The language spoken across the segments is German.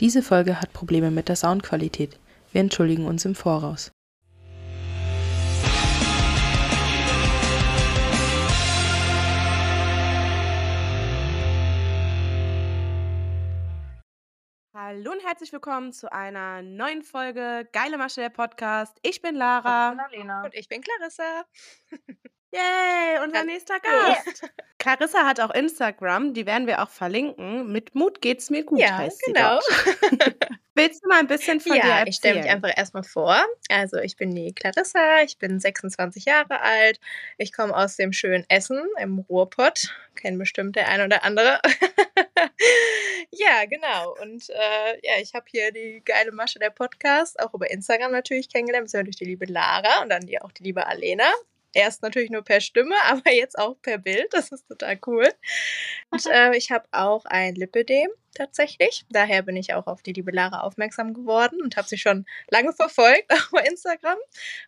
Diese Folge hat Probleme mit der Soundqualität. Wir entschuldigen uns im Voraus. Hallo und herzlich willkommen zu einer neuen Folge Geile Masche der Podcast. Ich bin Lara. Ich bin Alena. Und ich bin Clarissa. Yay, unser nächster Gast. Clarissa hat auch Instagram, die werden wir auch verlinken. Mit Mut geht's mir gut, Ja, heißt genau. sie dort. Willst du mal ein bisschen von dir Ja, erzählen? ich stelle mich einfach erstmal vor. Also ich bin die Clarissa, ich bin 26 Jahre alt. Ich komme aus dem schönen Essen im Ruhrpott. Kennen bestimmt der ein oder andere. ja, genau. Und äh, ja, ich habe hier die geile Masche der Podcast, auch über Instagram natürlich kennengelernt, beziehungsweise durch die liebe Lara und dann die, auch die liebe Alena. Erst natürlich nur per Stimme, aber jetzt auch per Bild. Das ist total cool. Und äh, ich habe auch ein Lipödem tatsächlich. Daher bin ich auch auf die liebe Lara aufmerksam geworden und habe sie schon lange verfolgt auf Instagram,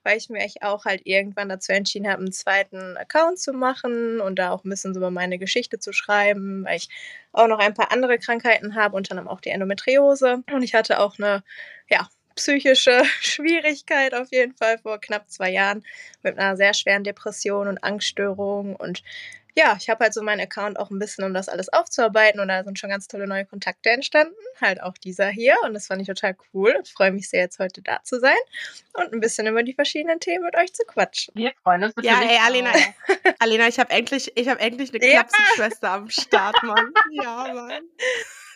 weil ich mir auch halt irgendwann dazu entschieden habe, einen zweiten Account zu machen und da auch ein bisschen so über meine Geschichte zu schreiben, weil ich auch noch ein paar andere Krankheiten habe, unter anderem auch die Endometriose. Und ich hatte auch eine, ja, psychische Schwierigkeit auf jeden Fall vor knapp zwei Jahren mit einer sehr schweren Depression und Angststörung und ja, ich habe halt so meinen Account auch ein bisschen, um das alles aufzuarbeiten und da sind schon ganz tolle neue Kontakte entstanden. Halt auch dieser hier und das fand ich total cool. Ich freue mich sehr, jetzt heute da zu sein und ein bisschen über die verschiedenen Themen mit euch zu quatschen. Wir freuen uns Ja, natürlich ey, Alena. Alena, ich habe endlich, ich habe endlich eine Ja. Klapsenschwester am Start, Mann. Ja, Mann.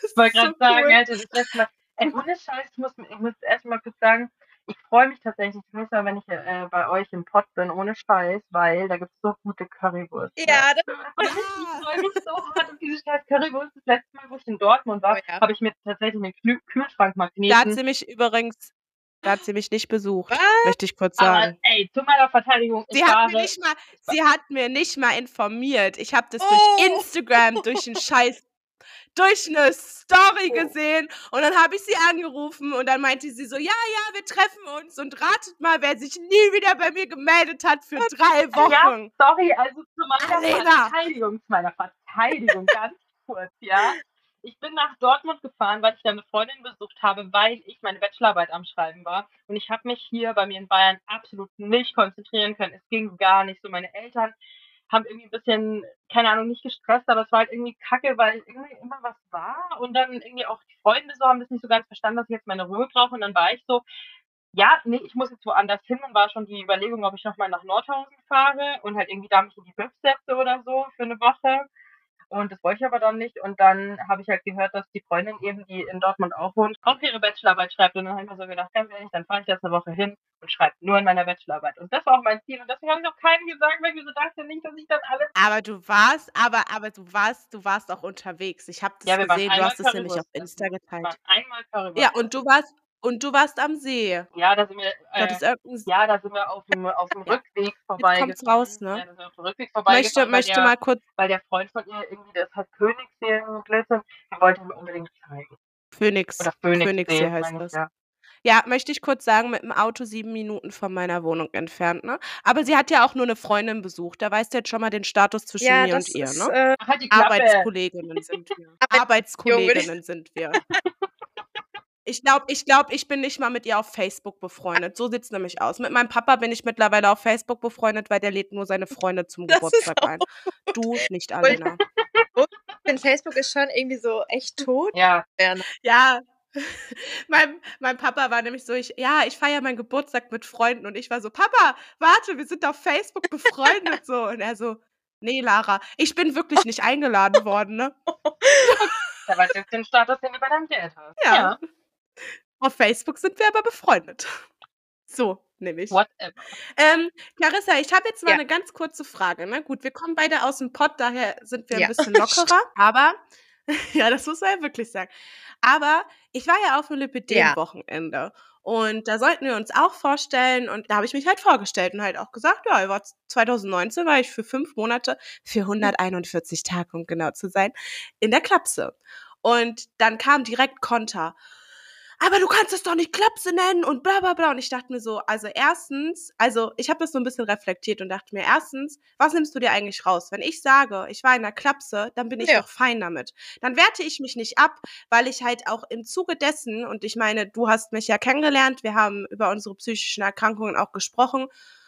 Ich wollte gerade so sagen, cool. Alter, das letzte Mal, ey, ohne Scheiß, ich muss, ich muss erst mal kurz sagen, ich freue mich tatsächlich das nächste Mal, wenn ich äh, bei euch im Pott bin, ohne Scheiß, weil da gibt es so gute Currywurst. Ja, das, Und ich, ich freue mich so hart auf diese scheiß Currywurst. Das letzte Mal, wo ich in Dortmund war, Oh ja. habe ich mir tatsächlich einen Kühl Kühlschrank Da hat sie mich übrigens, da hat sie mich nicht besucht, Was? möchte ich kurz Aber sagen. ey, zu meiner Verteidigung, Sie hat, mir nicht mal, sie hat mir nicht mal informiert. Ich habe das Oh. durch Instagram, durch einen Scheiß, durch eine Story Oh. gesehen und dann habe ich sie angerufen und dann meinte sie so, ja, ja, wir treffen uns und ratet mal, wer sich nie wieder bei mir gemeldet hat für drei Ja, Wochen. sorry, also zu meiner Alena. Verteidigung, zu meiner Verteidigung, ganz kurz, ja. Ich bin nach Dortmund gefahren, weil ich da eine Freundin besucht habe, weil ich meine Bachelorarbeit am Schreiben war. Und ich habe mich hier bei mir in Bayern absolut nicht konzentrieren können. Es ging gar nicht so. Meine Eltern haben irgendwie ein bisschen, keine Ahnung, nicht gestresst, aber es war halt irgendwie kacke, weil irgendwie immer was war. Und dann irgendwie auch die Freunde so haben das nicht so ganz verstanden, dass ich jetzt meine Ruhe brauche. Und dann war ich so, ja, nee, ich muss jetzt woanders hin. Dann war schon die Überlegung, ob ich nochmal nach Nordhausen fahre und halt irgendwie da mich in die Büff setze oder so für eine Woche. Und das wollte ich aber dann nicht. Und dann habe ich halt gehört, dass die Freundin eben, die in Dortmund auch wohnt, auch ihre Bachelorarbeit schreibt. Und dann habe ich mir so gedacht, ganz ehrlich, dann fahre ich jetzt eine Woche hin und schreibe nur in meiner Bachelorarbeit. Und das war auch mein Ziel. Und deswegen habe ich auch keinem gesagt, weil ich mir so dachte nicht, dass ich dann alles. Aber du warst, aber, aber du warst, du warst auch unterwegs. Ich habe das Ja, gesehen, du hast es nämlich auf Insta geteilt. einmal Currywurst. Ja, und du warst, und du warst am See. Ja, da sind wir. Das Äh, ist irgendein ja, da sind wir auf dem, auf dem. Rückweg vorbei. kommt's raus, ne? Ja, da sind wir auf dem Rückweg möchte, vorbeigefahren, weil möchte der- mal kurz weil der Freund von ihr irgendwie, das hat Königssee in Glitzern, der wollte mir unbedingt zeigen. Phoenix. Oder Phoenixsee, Phoenixsee heißt ich, das. ja. Ja, möchte ich kurz sagen, mit dem Auto sieben Minuten von meiner Wohnung entfernt, ne? Aber sie hat ja auch nur eine Freundin besucht. Da weißt du jetzt schon mal den Status zwischen ja, mir das und ihr, ist, ne? äh, halt. Arbeitskolleginnen sind wir. Arbeitskolleginnen sind wir. Ich glaube, ich, glaub, ich bin nicht mal mit ihr auf Facebook befreundet. So sieht's nämlich aus. Mit meinem Papa bin ich mittlerweile auf Facebook befreundet, weil der lädt nur seine Freunde zum Das ist Geburtstag ein. Du nicht, Alena. ich finde, Facebook ist schon irgendwie so echt tot. Ja, Ja. Mein, mein Papa war nämlich so, ich, ja, ich feiere meinen Geburtstag mit Freunden und ich war so, Papa, warte, wir sind auf Facebook befreundet so. Und er so, nee, Lara, ich bin wirklich nicht eingeladen worden, ne? jetzt den Status, den du bei deinem Dad hast. Ja. Auf Facebook sind wir aber befreundet. So, nämlich. Whatever. Ähm, Clarissa, ich habe jetzt mal Ja. eine ganz kurze Frage. Ne? Gut, wir kommen beide aus dem Pott, daher sind wir ein Ja. bisschen lockerer. aber, ja, das muss man ja wirklich sagen. Aber ich war ja auf dem Lipidem-Wochenende. Und da sollten wir uns auch vorstellen. Und da habe ich mich halt vorgestellt und halt auch gesagt, ja, war 2019 war ich für fünf Monate, für 141 Tage, um genau zu sein, in der Klapse. Und dann kam direkt Konter. Aber du kannst es doch nicht Klapse nennen und bla bla bla. Und ich dachte mir so, also erstens, also ich habe das so ein bisschen reflektiert und dachte mir, erstens, was nimmst du dir eigentlich raus? Wenn ich sage, ich war in der Klapse, dann bin ich Ja. doch fein damit. Dann werte ich mich nicht ab, weil ich halt auch im Zuge dessen, und ich meine, du hast mich ja kennengelernt, wir haben über unsere psychischen Erkrankungen auch gesprochen.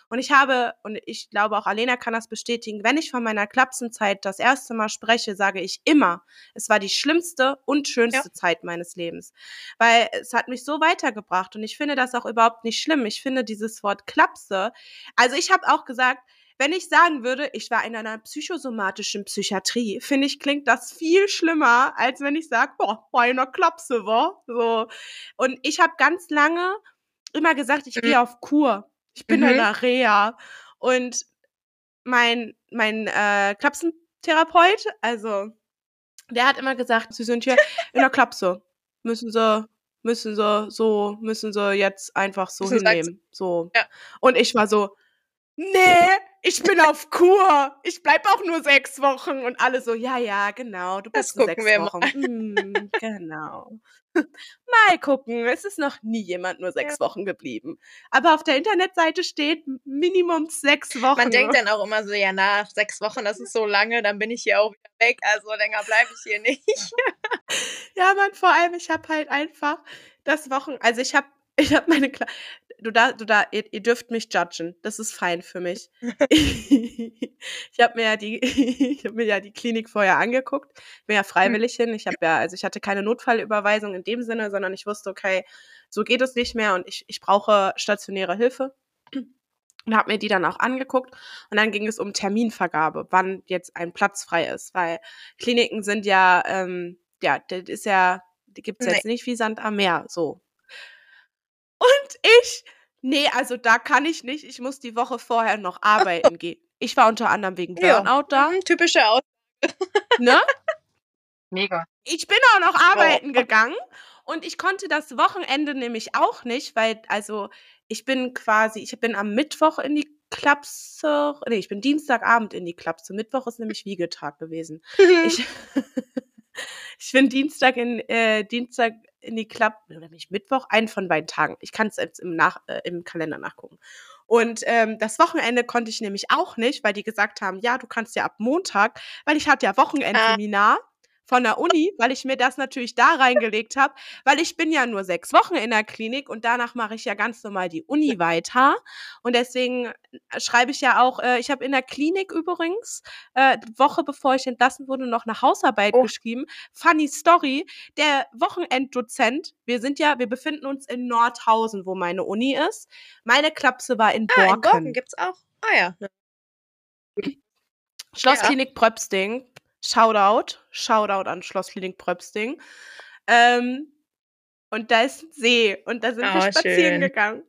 Und ich habe, und ich glaube auch Alena kann das bestätigen, wenn ich von meiner Klapsenzeit das erste Mal spreche, sage ich immer, es war die schlimmste und schönste Ja. Zeit meines Lebens. Weil es hat mich so weitergebracht und ich finde das auch überhaupt nicht schlimm. Ich finde dieses Wort Klapse, also ich habe auch gesagt, wenn ich sagen würde, ich war in einer psychosomatischen Psychiatrie, finde ich, klingt das viel schlimmer, als wenn ich sage, boah, in einer Klapse, war. So. Und ich habe ganz lange immer gesagt, ich Mhm. gehe auf Kur. Ich bin Mhm. in der Reha. Und mein, mein äh, Klapsentherapeut, also der hat immer gesagt, sie sind hier in der Klapse. Müssen sie, müssen sie so, müssen sie jetzt einfach so Müssen hinnehmen. So. Ja. Und ich war so, nee, ich bin auf Kur. Ich bleib auch nur sechs Wochen. Und alle so, ja, ja, genau, du Das bist nur gucken sechs wir mal. Wochen. Hm, genau. Mal gucken. Es ist noch nie jemand nur sechs Wochen geblieben. Aber auf der Internetseite steht Minimum sechs Wochen. Man denkt dann auch immer so, ja, nach sechs Wochen, das ist so lange, dann bin ich hier auch wieder weg. Also länger bleibe ich hier nicht. Ja, Mann, vor allem, ich habe halt einfach das Wochen, also ich habe ich habe meine Kla du da du da ihr, ihr dürft mich judgen. Das ist fein für mich. ich habe mir ja die ich habe mir ja die Klinik vorher angeguckt. Bin ja freiwillig hin. Ich habe ja also ich hatte keine Notfallüberweisung in dem Sinne, sondern ich wusste, okay, so geht es nicht mehr und ich ich brauche stationäre Hilfe. Und habe mir die dann auch angeguckt und dann ging es um Terminvergabe, wann jetzt ein Platz frei ist, weil Kliniken sind ja ähm, ja, das ist ja, die gibt's Nee. jetzt nicht wie Sand am Meer, so. Und ich, nee, also da kann ich nicht. Ich muss die Woche vorher noch arbeiten gehen. Ich war unter anderem wegen Ja. Burnout da, Mhm, Typische Aus. ne? Mega. Ich bin auch noch arbeiten gegangen und ich konnte das Wochenende nämlich auch nicht, weil, also, ich bin quasi, ich bin am Mittwoch in die Klapse, nee, ich bin Dienstagabend in die Klapse. Mittwoch ist nämlich Wiegetag gewesen. Ich, ich bin Dienstag in, äh, Dienstag in die Klapp, oder nicht Mittwoch, einen von beiden Tagen. Ich kann es jetzt im, Nach, äh, im Kalender nachgucken. Und ähm, das Wochenende konnte ich nämlich auch nicht, weil die gesagt haben, ja, du kannst ja ab Montag, weil ich hatte ja Wochenendseminar von der Uni, weil ich mir das natürlich da reingelegt habe, weil ich bin ja nur sechs Wochen in der Klinik und danach mache ich ja ganz normal die Uni weiter. Und deswegen äh, schreibe ich ja auch, äh, ich habe in der Klinik übrigens, äh, Woche bevor ich entlassen wurde, noch eine Hausarbeit Oh. geschrieben. Funny Story, der Wochenenddozent, wir sind ja, wir befinden uns in Nordhausen, wo meine Uni ist. Meine Klapse war in Ah, in Borken. Borken gibt's auch. Ah ja. Schlossklinik Pröpsting. Shoutout. Shoutout an Schlossklinik Pröpsting. Ähm, und da ist ein See und da sind wir Oh, spazieren schön. gegangen.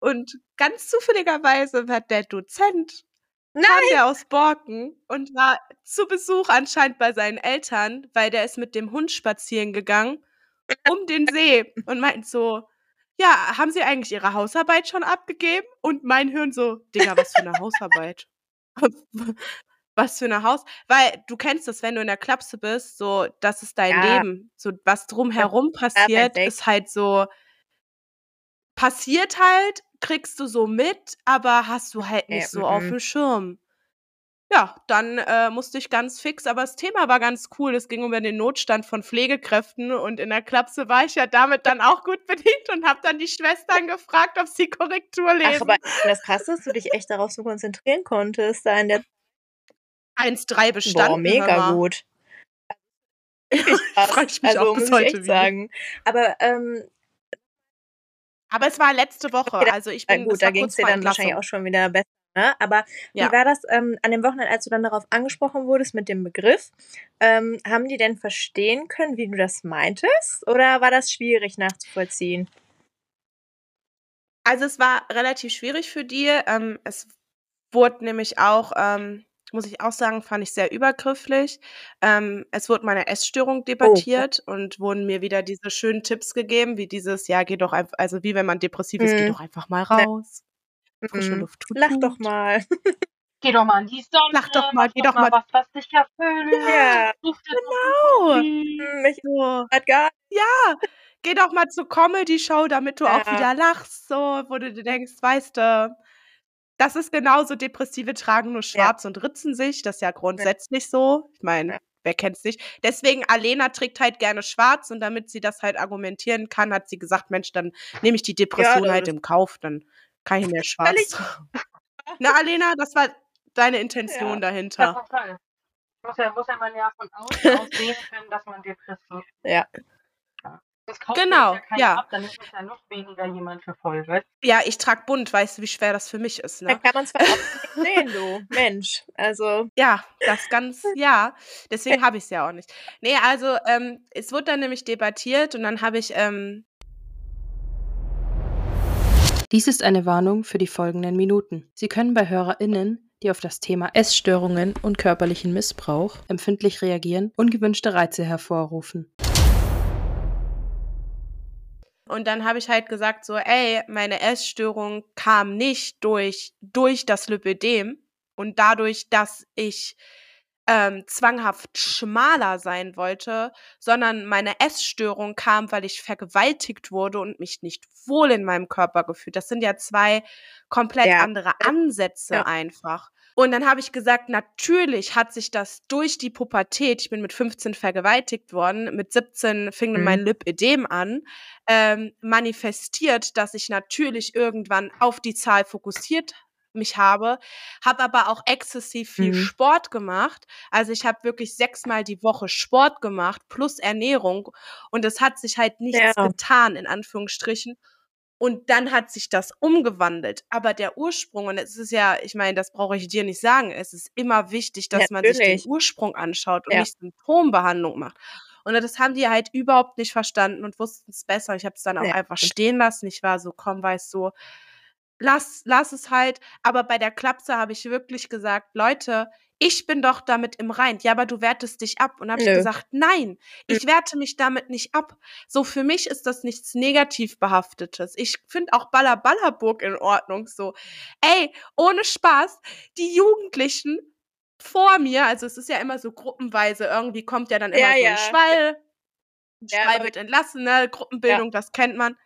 Und ganz zufälligerweise war der Dozent Nein. kam der aus Borken und war zu Besuch anscheinend bei seinen Eltern, weil der ist mit dem Hund spazieren gegangen um den See und meinten so, ja, haben Sie eigentlich Ihre Hausarbeit schon abgegeben? Und mein Hirn so, Digga, was für eine Hausarbeit? was für eine Haus? Weil du kennst das, wenn du in der Klapse bist, so, das ist dein Ja. Leben. So, was drumherum passiert, weg. ist halt so, passiert halt, kriegst du so mit, aber hast du halt Äh, nicht so auf mhm. dem Schirm. Ja, dann äh, musste ich ganz fix, aber das Thema war ganz cool. Es ging über den Notstand von Pflegekräften und in der Klapse war ich ja damit dann auch gut bedient und habe dann die Schwestern gefragt, ob sie Korrektur lesen. Ach, aber das krass, dass du dich echt darauf so konzentrieren konntest, da in der 1-3 bestanden. Boah, mega gut. Frag ich mich also, auch bis heute sagen. Aber ähm, Aber es war letzte Woche, also ich bin gut, da ging es dir dann wahrscheinlich auch schon wieder besser. Ne? Aber Ja. wie war das ähm, an dem Wochenende, als du dann darauf angesprochen wurdest mit dem Begriff? Ähm, haben die denn verstehen können, wie du das meintest? Oder war das schwierig nachzuvollziehen? Also es war relativ schwierig für die. Ähm, es wurde nämlich auch, ähm, muss ich auch sagen, fand ich sehr übergrifflich. Ähm, es wurde meine Oh, Essstörung debattiert und wurden mir wieder diese schönen Tipps gegeben, wie dieses, ja, geh doch einfach, also wie wenn man depressiv ist, geh Mhm. doch einfach mal Ne. raus. Frische Mhm. Luft tut Lach doch gut. mal. Geh doch mal in die Sonne. Lach doch mal, mach geh doch doch mal. was, was dich erfüllt. Ja, Genau. doch mich So. hat gar Ja, geh doch mal zur Comedy-Show, damit du auch Ja. wieder lachst, so, wo du dir denkst, weißt du, das ist genauso, Depressive tragen nur Ja. schwarz und ritzen sich, das ist ja grundsätzlich so. Ich meine, Ja. wer kennt's nicht? Deswegen, Alena trägt halt gerne schwarz und damit sie das halt argumentieren kann, hat sie gesagt, Mensch, dann nehme ich die Depression halt ist im Kauf, dann kann ich mehr schwarz. Na, Alena, das war deine Intention Ja. Ja, dahinter. Muss ja, muss ja man ja von außen aus sehen können, dass man depressiv Ja. Das kauft Genau, ja ja. ab, dann ist es ja noch weniger jemand für voll, weißt Ja, ich trage bunt, weißt du, wie schwer das für mich ist, Da ne? kann man zwar auch nicht sehen, du Mensch. Also, Ja, das ganz, ja. Deswegen habe ich es ja auch nicht. Nee, also ähm, es wurde dann nämlich debattiert und dann habe ich, ähm, Dies ist eine Warnung für die folgenden Minuten. Sie können bei HörerInnen, die auf das Thema Essstörungen und körperlichen Missbrauch empfindlich reagieren, ungewünschte Reize hervorrufen. Und dann habe ich halt gesagt so, ey, meine Essstörung kam nicht durch, durch das Lipödem und dadurch, dass ich ähm, zwanghaft schmaler sein wollte, sondern meine Essstörung kam, weil ich vergewaltigt wurde und mich nicht wohl in meinem Körper gefühlt. Das sind ja zwei komplett Ja. andere Ansätze Ja. einfach. Und dann habe ich gesagt, natürlich hat sich das durch die Pubertät, ich bin mit 15 vergewaltigt worden, mit 17 fing Mhm. mein Lipödem an, ähm, manifestiert, dass ich natürlich irgendwann auf die Zahl fokussiert mich habe, habe aber auch exzessiv viel Mhm. Sport gemacht. Also ich habe wirklich sechsmal die Woche Sport gemacht plus Ernährung und es hat sich halt nichts Ja. getan in Anführungsstrichen. Und dann hat sich das umgewandelt. Aber der Ursprung, und es ist ja, ich meine, das brauche ich dir nicht sagen, es ist immer wichtig, dass man sich Natürlich. den Ursprung anschaut und Ja. nicht Symptombehandlung macht. Und das haben die halt überhaupt nicht verstanden und wussten es besser. Ich habe es dann auch Ja, einfach stehen lassen. Ich war so, komm, weißt du, lass, lass es halt. Aber bei der Klapse habe ich wirklich gesagt, Leute, ich bin doch damit im Rein. Ja, aber du wertest dich ab. Und habe ich gesagt, nein, ich werte mich damit nicht ab. So, für mich ist das nichts negativ behaftetes. Ich finde auch Baller Ballerburg in Ordnung so. Ey, ohne Spaß, die Jugendlichen vor mir, also es ist ja immer so gruppenweise, irgendwie kommt ja dann immer Ja, so ein ja. Schwall. Ein Ja, Schwall wird entlassen, ne? Gruppenbildung, das kennt man.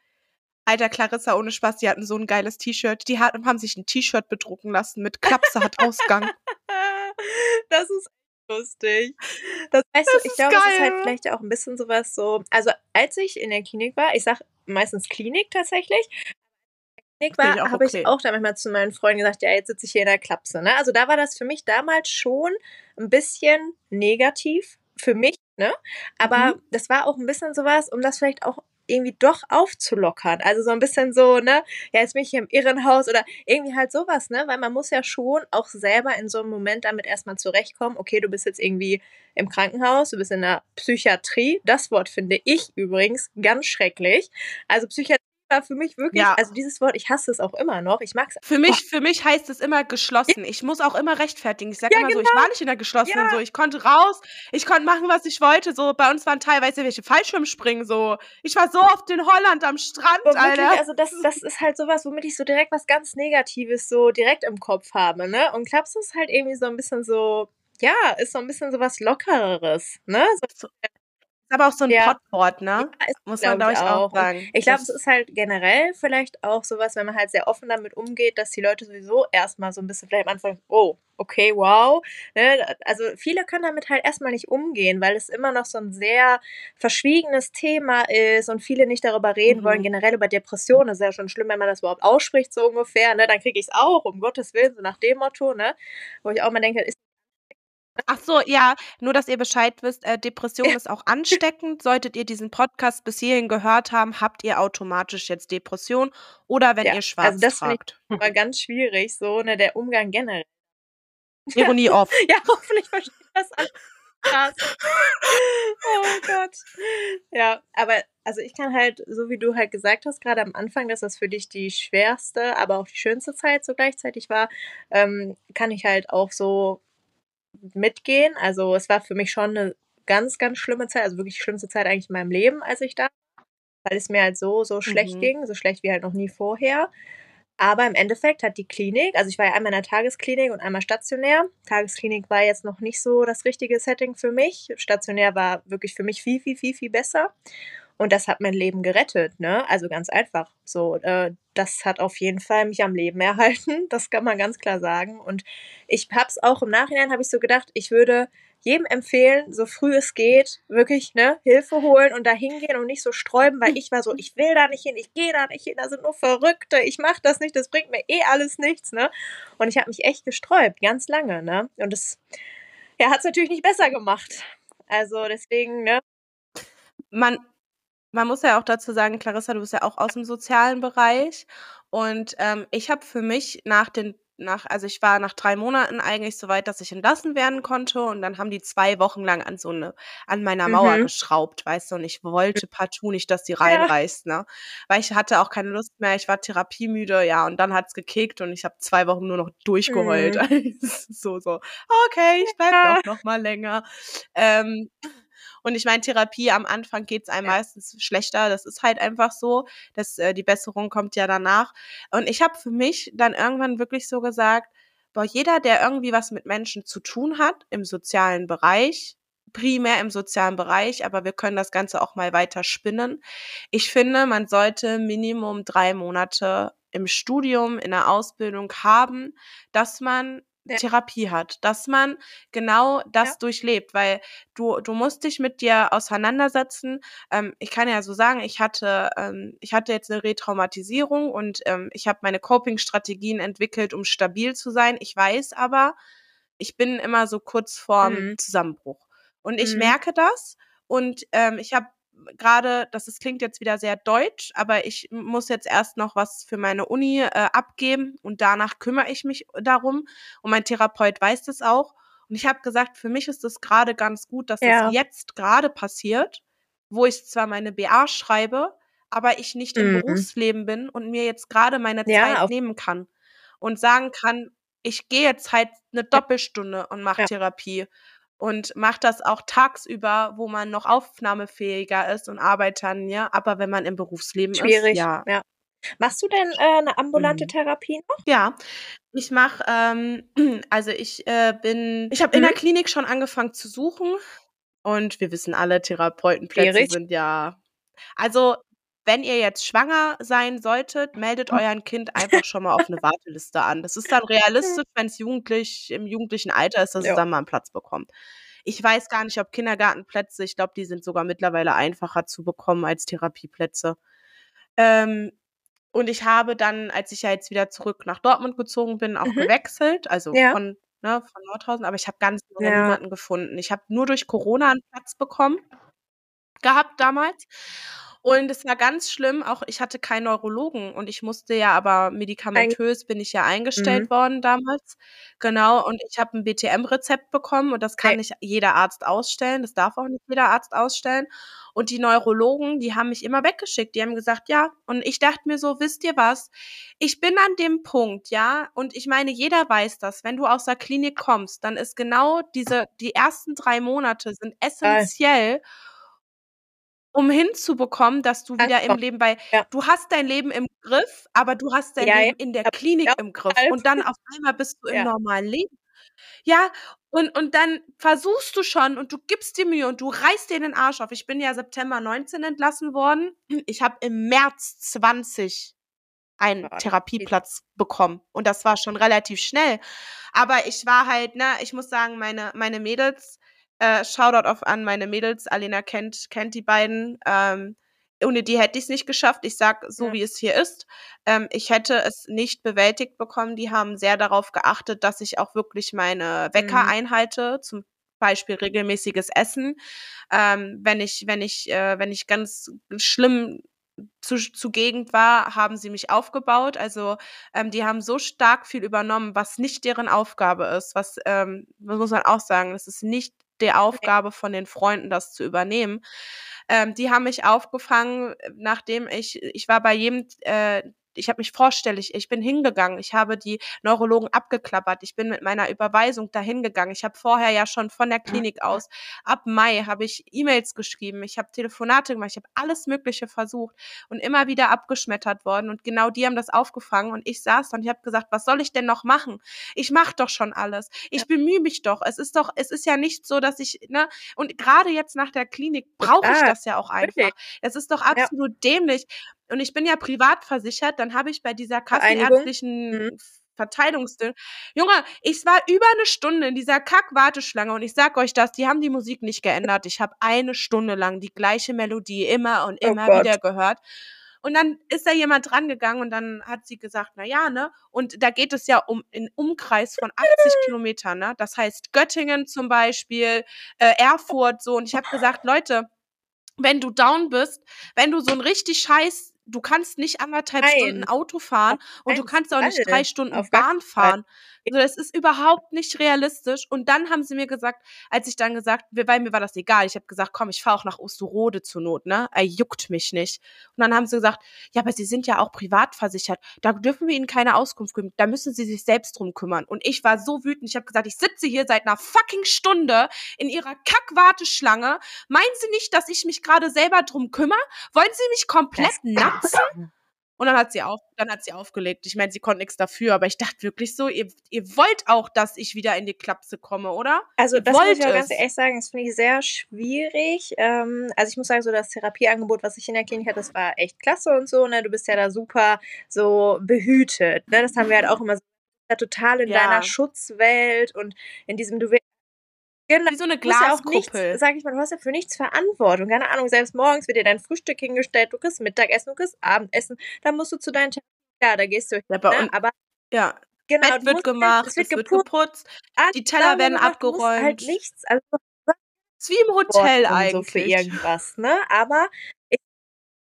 Alter, Clarissa, ohne Spaß, die hatten so ein geiles T-Shirt. Die haben sich ein T-Shirt bedrucken lassen mit Klapse hat Ausgang. Das ist lustig. Das, weißt Das du, ich glaube, es ist halt vielleicht auch ein bisschen sowas so. Also, als ich in der Klinik war, ich sag meistens Klinik tatsächlich. Klinik war, habe okay. ich auch da manchmal zu meinen Freunden gesagt, ja, jetzt sitze ich hier in der Klapse. Ne? Also da war das für mich damals schon ein bisschen negativ für mich, ne? Aber Mhm. das war auch ein bisschen sowas, um das vielleicht auch irgendwie doch aufzulockern. Also so ein bisschen so, ne, ja, jetzt bin ich hier im Irrenhaus oder irgendwie halt sowas, ne? Weil man muss ja schon auch selber in so einem Moment damit erstmal zurechtkommen. Okay, du bist jetzt irgendwie im Krankenhaus, du bist in der Psychiatrie. Das Wort finde ich übrigens ganz schrecklich. Also Psychiatrie war für mich wirklich, Ja. also dieses Wort, ich hasse es auch immer noch. Ich mag es. Für mich, für mich heißt es immer geschlossen. Ich muss auch immer rechtfertigen. Ich sage Ja, immer so, ich war nicht in der geschlossenen, Ja. so, ich konnte raus, ich konnte machen, was ich wollte. So, bei uns waren teilweise welche Fallschirmspringen, so. Ich war so oft in Holland am Strand, wirklich, Alter. also das, das ist halt sowas, womit ich so direkt was ganz Negatives so direkt im Kopf habe, ne? Und Klaps ist halt irgendwie so ein bisschen so, ja, ist so ein bisschen so was Lockereres, ne? So, Ist aber auch so ein Ja. Potwort, ne? ja, ist, Muss man, glaube ich, auch Und sagen. Ich glaube, es ist halt generell vielleicht auch sowas, wenn man halt sehr offen damit umgeht, dass die Leute sowieso erstmal so ein bisschen vielleicht am Anfang, oh, okay, wow. Ne? Also viele können damit halt erstmal nicht umgehen, weil es immer noch so ein sehr verschwiegenes Thema ist und viele nicht darüber reden Mhm. wollen, generell über Depressionen. Ist ja schon schlimm, wenn man das überhaupt ausspricht, so ungefähr. Ne? Dann kriege ich es auch, um Gottes Willen, so nach dem Motto, ne? Wo ich auch mal denke, ist Ach so, ja, nur dass ihr Bescheid wisst, äh, Depression ist auch ansteckend. Solltet ihr diesen Podcast bis hierhin gehört haben, habt ihr automatisch jetzt Depression oder wenn Ja, ihr schwarz also das finde ich- tragt. immer ganz schwierig, so, ne, der Umgang generell. Ironie off. Ja, hoffentlich versteht das alles. Krass. oh Gott. Ja, aber also ich kann halt, so wie du halt gesagt hast, gerade am Anfang, dass das für dich die schwerste, aber auch die schönste Zeit so gleichzeitig war, ähm, kann ich halt auch so mitgehen. Also es war für mich schon eine ganz, ganz schlimme Zeit, also wirklich die schlimmste Zeit eigentlich in meinem Leben, als ich da, weil es mir halt so, so schlecht Mhm. ging, so schlecht wie halt noch nie vorher. Aber im Endeffekt hat die Klinik, also ich war ja einmal in der Tagesklinik und einmal stationär. Tagesklinik war jetzt noch nicht so das richtige Setting für mich. Stationär war wirklich für mich viel, viel, viel, viel besser. Und das hat mein Leben gerettet, ne? Also ganz einfach. So, äh, das hat auf jeden Fall mich am Leben erhalten. Das kann man ganz klar sagen. Und ich hab's auch im Nachhinein, habe ich so gedacht, ich würde jedem empfehlen, so früh es geht, wirklich ne, Hilfe holen und da hingehen und nicht so sträuben, weil ich war so, ich will da nicht hin, ich gehe da nicht hin, da sind nur Verrückte, ich mach das nicht, das bringt mir eh alles nichts, ne? Und ich habe mich echt gesträubt, ganz lange, ne? Und das ja, hat es natürlich nicht besser gemacht. Also deswegen, ne? Man, man muss ja auch dazu sagen, Clarissa, du bist ja auch aus dem sozialen Bereich. Und ähm, ich habe für mich nach den nach, also ich war nach drei Monaten eigentlich so weit, dass ich entlassen werden konnte und dann haben die zwei Wochen lang an so eine, an meiner Mauer mhm. geschraubt, weißt du, und ich wollte partout nicht, dass die reinreißt, ja. ne, weil ich hatte auch keine Lust mehr, ich war therapiemüde, ja, und dann hat's gekickt und ich habe zwei Wochen nur noch durchgeheult, mhm. so, so, okay, ich bleib ja. doch noch mal länger, ähm, und ich meine, Therapie am Anfang geht's einem ja. meistens schlechter. Das ist halt einfach so. dass äh, die Besserung kommt ja danach. Und ich habe für mich dann irgendwann wirklich so gesagt, boah, jeder, der irgendwie was mit Menschen zu tun hat im sozialen Bereich, primär im sozialen Bereich, aber wir können das Ganze auch mal weiter spinnen. Ich finde, man sollte Minimum drei Monate im Studium, in der Ausbildung haben, dass man Therapie hat, dass man genau das ja. durchlebt, weil du, du musst dich mit dir auseinandersetzen. Ähm, ich kann ja so sagen, ich hatte, ähm, ich hatte jetzt eine Retraumatisierung und ähm, ich habe meine Coping-Strategien entwickelt, um stabil zu sein. Ich weiß aber, ich bin immer so kurz vorm mhm. Zusammenbruch. Und ich mhm. merke das und ähm, ich habe gerade, das ist, klingt jetzt wieder sehr deutsch, aber ich muss jetzt erst noch was für meine Uni äh, abgeben und danach kümmere ich mich darum. Und mein Therapeut weiß das auch. Und ich habe gesagt, für mich ist es gerade ganz gut, dass ja. das jetzt gerade passiert, wo ich zwar meine BA schreibe, aber ich nicht mhm. im Berufsleben bin und mir jetzt gerade meine ja, Zeit nehmen kann und sagen kann, ich gehe jetzt halt eine Doppelstunde und mache ja. Therapie und macht das auch tagsüber, wo man noch aufnahmefähiger ist und arbeitet, ja. Aber wenn man im Berufsleben Schwierig, ist, ja. ja. Machst du denn äh, eine ambulante mhm. Therapie noch? Ja, ich mache, ähm, also ich äh, bin, ich habe mhm. in der. Klinik schon angefangen zu suchen und wir wissen alle, Therapeutenplätze Schwierig. sind ja, also wenn ihr jetzt schwanger sein solltet, meldet hm. euer Kind einfach schon mal auf eine Warteliste an. Das ist dann realistisch, wenn es jugendlich im jugendlichen Alter ist, dass ja. es dann mal einen Platz bekommt. Ich weiß gar nicht, ob Kindergartenplätze, ich glaube, die sind sogar mittlerweile einfacher zu bekommen als Therapieplätze. Ähm, und ich habe dann, als ich ja jetzt wieder zurück nach Dortmund gezogen bin, auch mhm. gewechselt, also ja. von, ne, von Nordhausen, aber ich habe ganz ja. niemanden gefunden. Ich habe nur durch Corona einen Platz bekommen gehabt damals. Und es war ganz schlimm, auch ich hatte keinen Neurologen und ich musste ja aber medikamentös bin ich ja eingestellt mhm. worden damals. Genau, und ich habe ein BTM-Rezept bekommen und das kann okay. nicht jeder Arzt ausstellen, das darf auch nicht jeder Arzt ausstellen. Und die Neurologen, die haben mich immer weggeschickt. Die haben gesagt, ja. Und ich dachte mir so, wisst ihr was? Ich bin an dem Punkt, ja. Und ich meine, jeder weiß das. Wenn du aus der Klinik kommst, dann ist genau diese, die ersten drei Monate sind essentiell. Äh um hinzubekommen, dass du wieder im Leben bei ja. du hast dein Leben im Griff, aber du hast dein ja, Leben in der Klinik im Griff und dann auf einmal bist du im normalen Leben. Ja, und und dann versuchst du schon und du gibst dir Mühe und du reißt dir den Arsch auf. Ich bin ja September 19 entlassen worden. Ich habe im März 20 einen Therapieplatz bekommen und das war schon relativ schnell. Aber ich war halt, ne, ich muss sagen, meine meine Mädels äh, Shoutout auf an meine Mädels. Alena kennt, kennt die beiden. Ähm, ohne die hätte ich es nicht geschafft. Ich sag so, ja. wie es hier ist. Ähm, ich hätte es nicht bewältigt bekommen. Die haben sehr darauf geachtet, dass ich auch wirklich meine Wecker mhm. einhalte. Zum Beispiel regelmäßiges Essen. Ähm, wenn ich, wenn ich, äh, wenn ich ganz schlimm zu, zu Gegend war, haben sie mich aufgebaut. Also ähm, die haben so stark viel übernommen, was nicht deren Aufgabe ist. Was, ähm, was muss man auch sagen, es ist nicht die Aufgabe von den Freunden, das zu übernehmen. Ähm, die haben mich aufgefangen, nachdem ich, ich war bei jedem äh, ich habe mich vorstellig, ich bin hingegangen, ich habe die Neurologen abgeklappert, ich bin mit meiner Überweisung dahin gegangen. Ich habe vorher ja schon von der Klinik aus, ab Mai habe ich E-Mails geschrieben, ich habe Telefonate gemacht, ich habe alles Mögliche versucht und immer wieder abgeschmettert worden. Und genau die haben das aufgefangen und ich saß da und ich habe gesagt, was soll ich denn noch machen? Ich mache doch schon alles. Ich ja. bemühe mich doch. Es ist doch, es ist ja nicht so, dass ich, ne, und gerade jetzt nach der Klinik brauche ich das ja auch einfach. Es ist doch absolut ja. dämlich. Und ich bin ja privat versichert, dann habe ich bei dieser kassenärztlichen mhm. Verteilungsding. Junge, ich war über eine Stunde in dieser Kack-Warteschlange und ich sag euch das, die haben die Musik nicht geändert. Ich habe eine Stunde lang die gleiche Melodie immer und oh immer oh wieder gehört. Und dann ist da jemand drangegangen und dann hat sie gesagt, na ja, ne? Und da geht es ja um einen Umkreis von 80 Kilometern, ne? Das heißt Göttingen zum Beispiel, äh, Erfurt, so. Und ich habe gesagt, Leute, wenn du down bist, wenn du so ein richtig scheiß du kannst nicht anderthalb Nein. Stunden Auto fahren und du kannst auch nicht drei Stunden Bahn fahren. Also das ist überhaupt nicht realistisch. Und dann haben sie mir gesagt, als ich dann gesagt, weil mir war das egal, ich habe gesagt, komm, ich fahre auch nach Osterode zur Not, ne? Er juckt mich nicht. Und dann haben sie gesagt, ja, aber sie sind ja auch privat versichert. Da dürfen wir ihnen keine Auskunft geben. Da müssen sie sich selbst drum kümmern. Und ich war so wütend. Ich habe gesagt, ich sitze hier seit einer fucking Stunde in ihrer Kackwarteschlange. Meinen Sie nicht, dass ich mich gerade selber drum kümmere? Wollen Sie mich komplett natzen? Und dann hat sie auf, dann hat sie aufgelegt. Ich meine, sie konnte nichts dafür, aber ich dachte wirklich so, ihr, ihr wollt auch, dass ich wieder in die Klapse komme, oder? Also ihr das muss ich auch ganz ehrlich sagen, das finde ich sehr schwierig. Ähm, also ich muss sagen, so das Therapieangebot, was ich in der Klinik hatte, das war echt klasse und so. Ne? Du bist ja da super so behütet. Ne? Das haben wir halt auch immer so total in ja. deiner Schutzwelt und in diesem, du Genau. Wie so eine Glaskuppel. Ja sag ich mal, du hast ja für nichts Verantwortung. Keine Ahnung, selbst morgens wird dir dein Frühstück hingestellt, du kriegst Mittagessen, du kriegst Abendessen, dann musst du zu deinen ja, da gehst du ja, ne? aber ja, genau, Bett wird gemacht, es wird, es wird geputzt, die Teller werden gemacht, abgeräumt. halt nichts, also ist wie im Hotel eigentlich. So für irgendwas, ne? Aber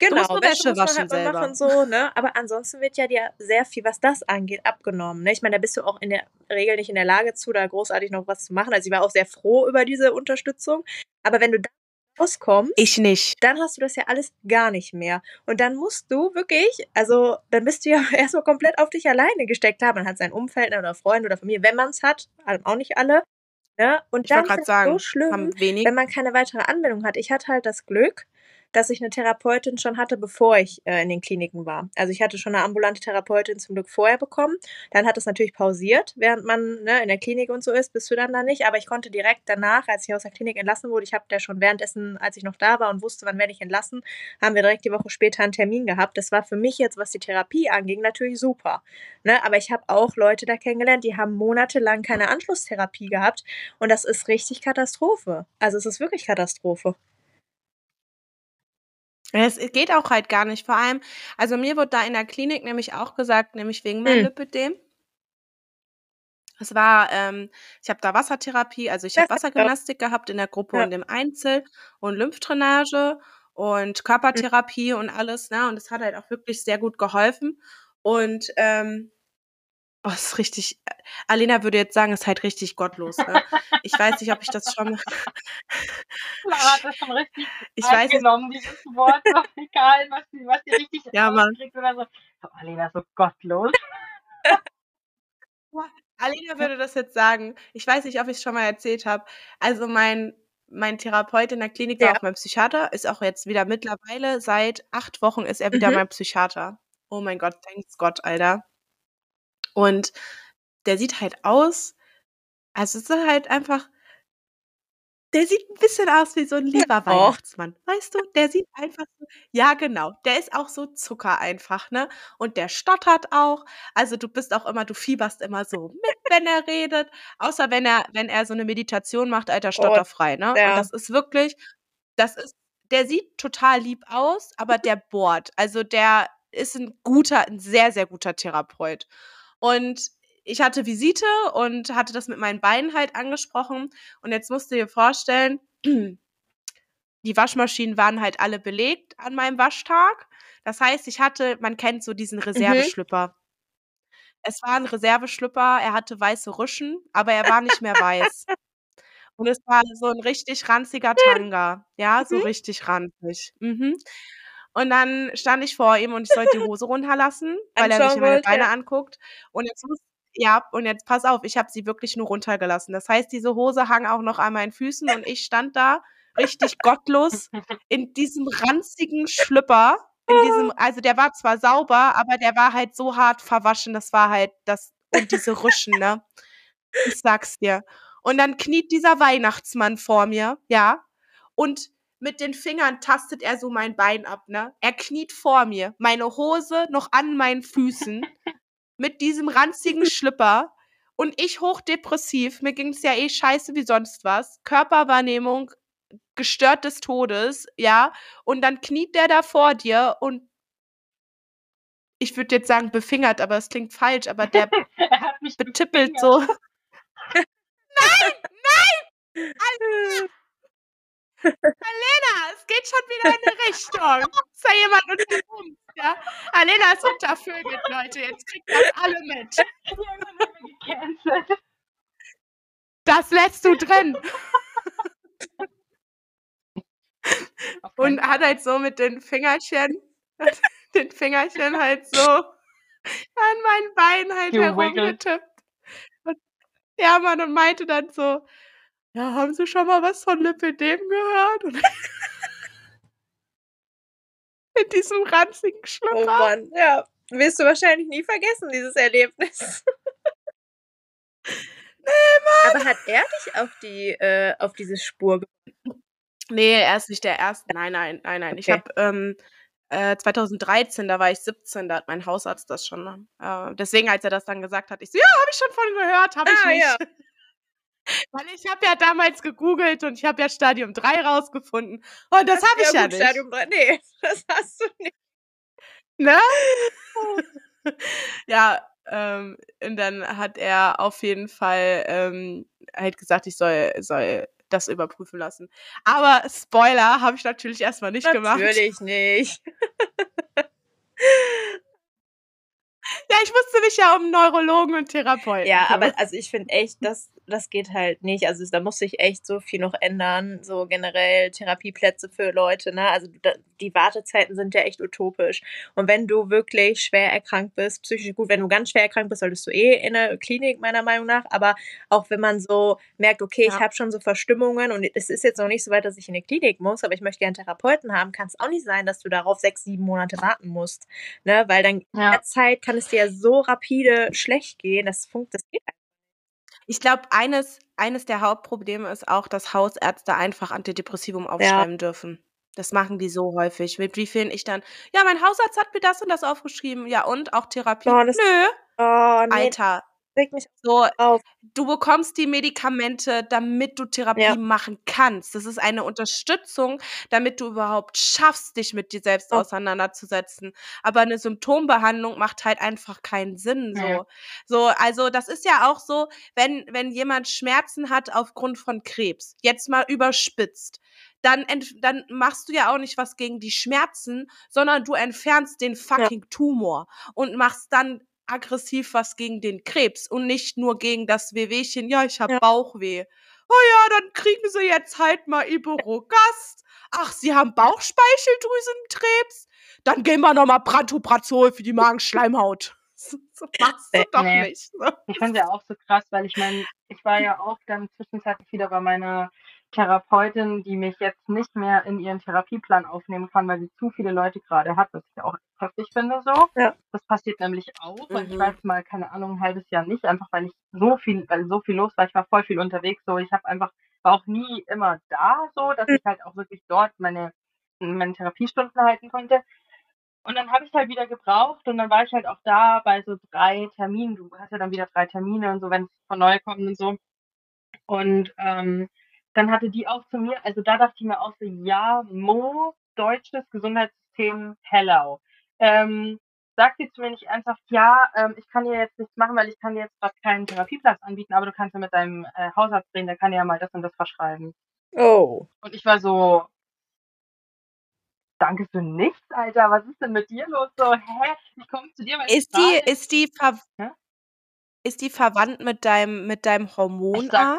Genau, du Wäsche, Wäsche waschen halt selber. Machen, so, ne? Aber ansonsten wird ja dir sehr viel, was das angeht, abgenommen. Ne? Ich meine, da bist du auch in der Regel nicht in der Lage zu, da großartig noch was zu machen. Also ich war auch sehr froh über diese Unterstützung. Aber wenn du da rauskommst, ich nicht. dann hast du das ja alles gar nicht mehr. Und dann musst du wirklich, also dann bist du ja erstmal komplett auf dich alleine gesteckt haben. Man hat sein Umfeld oder Freunde oder Familie, wenn man es hat, auch nicht alle. Ne? Und ich dann ist es so schlimm, wenn man keine weitere Anwendung hat. Ich hatte halt das Glück, dass ich eine Therapeutin schon hatte, bevor ich äh, in den Kliniken war. Also ich hatte schon eine ambulante Therapeutin zum Glück vorher bekommen. Dann hat es natürlich pausiert, während man ne, in der Klinik und so ist, bist du dann da nicht. Aber ich konnte direkt danach, als ich aus der Klinik entlassen wurde, ich habe da schon währenddessen, als ich noch da war und wusste, wann werde ich entlassen, haben wir direkt die Woche später einen Termin gehabt. Das war für mich jetzt, was die Therapie anging, natürlich super. Ne? Aber ich habe auch Leute da kennengelernt, die haben monatelang keine Anschlusstherapie gehabt und das ist richtig Katastrophe. Also es ist wirklich Katastrophe. Es geht auch halt gar nicht. Vor allem, also mir wurde da in der Klinik nämlich auch gesagt, nämlich wegen meinem mhm. Lipödem. Es war, ähm, ich habe da Wassertherapie, also ich habe Wassergymnastik gehabt in der Gruppe ja. und im Einzel und Lymphdrainage und Körpertherapie mhm. und alles, ne? Und es hat halt auch wirklich sehr gut geholfen. Und ähm, Oh, ist richtig. Alena würde jetzt sagen, ist halt richtig gottlos. Ne? Ich weiß nicht, ob ich das schon. Clara hat das schon richtig ich weiß genommen, dieses Wort. egal, was sie, was sie richtig ja, Mann. oder so. Oh, Alena ist so gottlos. Alena würde das jetzt sagen. Ich weiß nicht, ob ich es schon mal erzählt habe. Also mein mein Therapeut in der Klinik war auch mein Psychiater, ist auch jetzt wieder mittlerweile, seit acht Wochen ist er wieder mhm. mein Psychiater. Oh mein Gott, thanks Gott, Alter. Und der sieht halt aus, also es ist halt einfach, der sieht ein bisschen aus wie so ein lieber Weihnachtsmann. Weißt du, der sieht einfach so, ja genau, der ist auch so Zucker einfach, ne? Und der stottert auch. Also du bist auch immer, du fieberst immer so mit, wenn er redet. Außer wenn er, wenn er so eine Meditation macht, alter, oh, stotterfrei, ne? Ja. Und das ist wirklich, das ist, der sieht total lieb aus, aber der bohrt. Also der ist ein guter, ein sehr, sehr guter Therapeut. Und ich hatte Visite und hatte das mit meinen Beinen halt angesprochen. Und jetzt musst du dir vorstellen, die Waschmaschinen waren halt alle belegt an meinem Waschtag. Das heißt, ich hatte, man kennt so diesen mhm. Reserveschlüpper. Mhm. Es war ein Reserveschlüpper, er hatte weiße Rüschen, aber er war nicht mehr weiß. Und es war so ein richtig ranziger Tanga. Ja, so mhm. richtig ranzig. Mhm. Und dann stand ich vor ihm und ich sollte die Hose runterlassen, weil er in meine Beine anguckt. Und jetzt muss ja, und jetzt pass auf, ich habe sie wirklich nur runtergelassen. Das heißt, diese Hose hang auch noch an meinen Füßen und ich stand da richtig gottlos in diesem ranzigen Schlüpper. In diesem, also der war zwar sauber, aber der war halt so hart verwaschen, das war halt das, und diese Rüschen, ne? Ich sag's dir. Und dann kniet dieser Weihnachtsmann vor mir, ja, und mit den Fingern tastet er so mein Bein ab, ne? Er kniet vor mir, meine Hose noch an meinen Füßen, mit diesem ranzigen Schlüpper und ich hochdepressiv, mir ging's ja eh scheiße wie sonst was, Körperwahrnehmung gestört des Todes, ja, und dann kniet der da vor dir und ich würde jetzt sagen befingert, aber es klingt falsch, aber der er hat mich betippelt gefingert. so. Alena, es geht schon wieder in eine Richtung. Ist da jemand unter uns, ja? Alena ist untervögelt, Leute. Jetzt kriegt das alle mit. Das lässt du drin. Und hat halt so mit den Fingerchen, den Fingerchen halt so an meinen Beinen halt herumgetippt. Ja, Mann, und meinte dann so, ja, haben Sie schon mal was von Lipidem gehört? Und in diesem ranzigen Oh Schlüpper. Mann, ja. Wirst du wahrscheinlich nie vergessen, dieses Erlebnis. Aber hat er dich auf die, äh, auf diese Spur ge- Nee, er ist nicht der Erste. Nein, nein, nein, nein. Ich Okay. habe ähm, äh, 2013, da war ich 17, da hat mein Hausarzt das schon. Äh, deswegen, als er das dann gesagt hat, ich so, ja, habe ich schon von gehört, habe ich Ah, nicht. ja. Weil ich habe ja damals gegoogelt und ich habe ja Stadium 3 rausgefunden. Und das habe ich ja nicht. Stadium 3. Nee, das hast du nicht. Ne? ja, ähm, und dann hat er auf jeden Fall ähm, halt gesagt, ich soll, soll das überprüfen lassen. Aber Spoiler habe ich natürlich erstmal nicht gemacht. Natürlich nicht. Ja, ich musste mich ja um Neurologen und Therapeuten. Ja, aber also ich finde echt, das, das geht halt nicht. Also da muss sich echt so viel noch ändern. So generell Therapieplätze für Leute, ne? Also da, die Wartezeiten sind ja echt utopisch. Und wenn du wirklich schwer erkrankt bist, psychisch gut, wenn du ganz schwer erkrankt bist, solltest du eh in eine Klinik, meiner Meinung nach. Aber auch wenn man so merkt, okay, ich Ja. habe schon so Verstimmungen und es ist jetzt noch nicht so weit, dass ich in eine Klinik muss, aber ich möchte gerne einen Therapeuten haben, kann es auch nicht sein, dass du darauf sechs, sieben Monate warten musst. Ne? Weil dann in Ja. der Zeit kann es dir ja so rapide schlecht gehen. Das funkt, das geht Ich glaube, eines, eines der Hauptprobleme ist auch, dass Hausärzte einfach Antidepressivum aufschreiben dürfen. Das machen die so häufig. Mit wie vielen ich dann, ja, mein Hausarzt hat mir das und das aufgeschrieben. Ja, und auch Therapie. Oh, das- Nö, Oh, nee, Alter. regt mich So, auf. du bekommst die Medikamente, damit du Therapie Ja. machen kannst. Das ist eine Unterstützung, damit du überhaupt schaffst, dich mit dir selbst Oh. auseinanderzusetzen. Aber eine Symptombehandlung macht halt einfach keinen Sinn. So, Ja. so also das ist ja auch so, wenn, wenn jemand Schmerzen hat aufgrund von Krebs, jetzt mal überspitzt. Dann, dann machst du ja auch nicht was gegen die Schmerzen, sondern du entfernst den fucking Tumor und machst dann aggressiv was gegen den Krebs und nicht nur gegen das Wehwehchen, ja, ich habe Ja. Bauchweh. Oh ja, dann kriegen sie jetzt halt mal Iberogast. Ach, sie haben Bauchspeicheldrüsenkrebs? Dann gehen wir nochmal Brantoprazol für die Magenschleimhaut. So, machst du Äh, doch nee. nicht. So. Ich fand ja auch so krass, weil ich meine, ich war ja auch dann zwischenzeitlich wieder bei meiner Therapeutin, die mich jetzt nicht mehr in ihren Therapieplan aufnehmen kann, weil sie zu viele Leute gerade hat, was ich auch heftig finde so. Ja. Das passiert nämlich auch. Und ich Mhm. jetzt mal, keine Ahnung, ein halbes Jahr nicht, einfach weil ich so viel, weil so viel los war. Ich war voll viel unterwegs. So, ich habe einfach, war auch nie immer da, so, dass ich halt auch wirklich dort meine, meine Therapiestunden halten konnte. Und dann habe ich halt wieder gebraucht und dann war ich halt auch da bei so drei Terminen. Du hast ja dann wieder drei Termine und so, wenn es von neu kommt und so. Und ähm, dann hatte die auch zu mir, also da dachte ich mir auch so, ja, Mo, deutsches Gesundheitssystem, hello. Ähm, sagt sie zu mir nicht ernsthaft, ja, ähm, ich kann dir jetzt nichts machen, weil ich kann dir jetzt gerade keinen Therapieplatz anbieten, aber du kannst ja mit deinem äh, Hausarzt reden, der kann dir ja mal das und das verschreiben. Oh. Und ich war so, danke für nichts, Alter, was ist denn mit dir los? So, hä, ich komme zu dir, weil ich Ist die, gerade- ist die, ver Ja? Ist die verwandt mit deinem, mit deinem Ich sag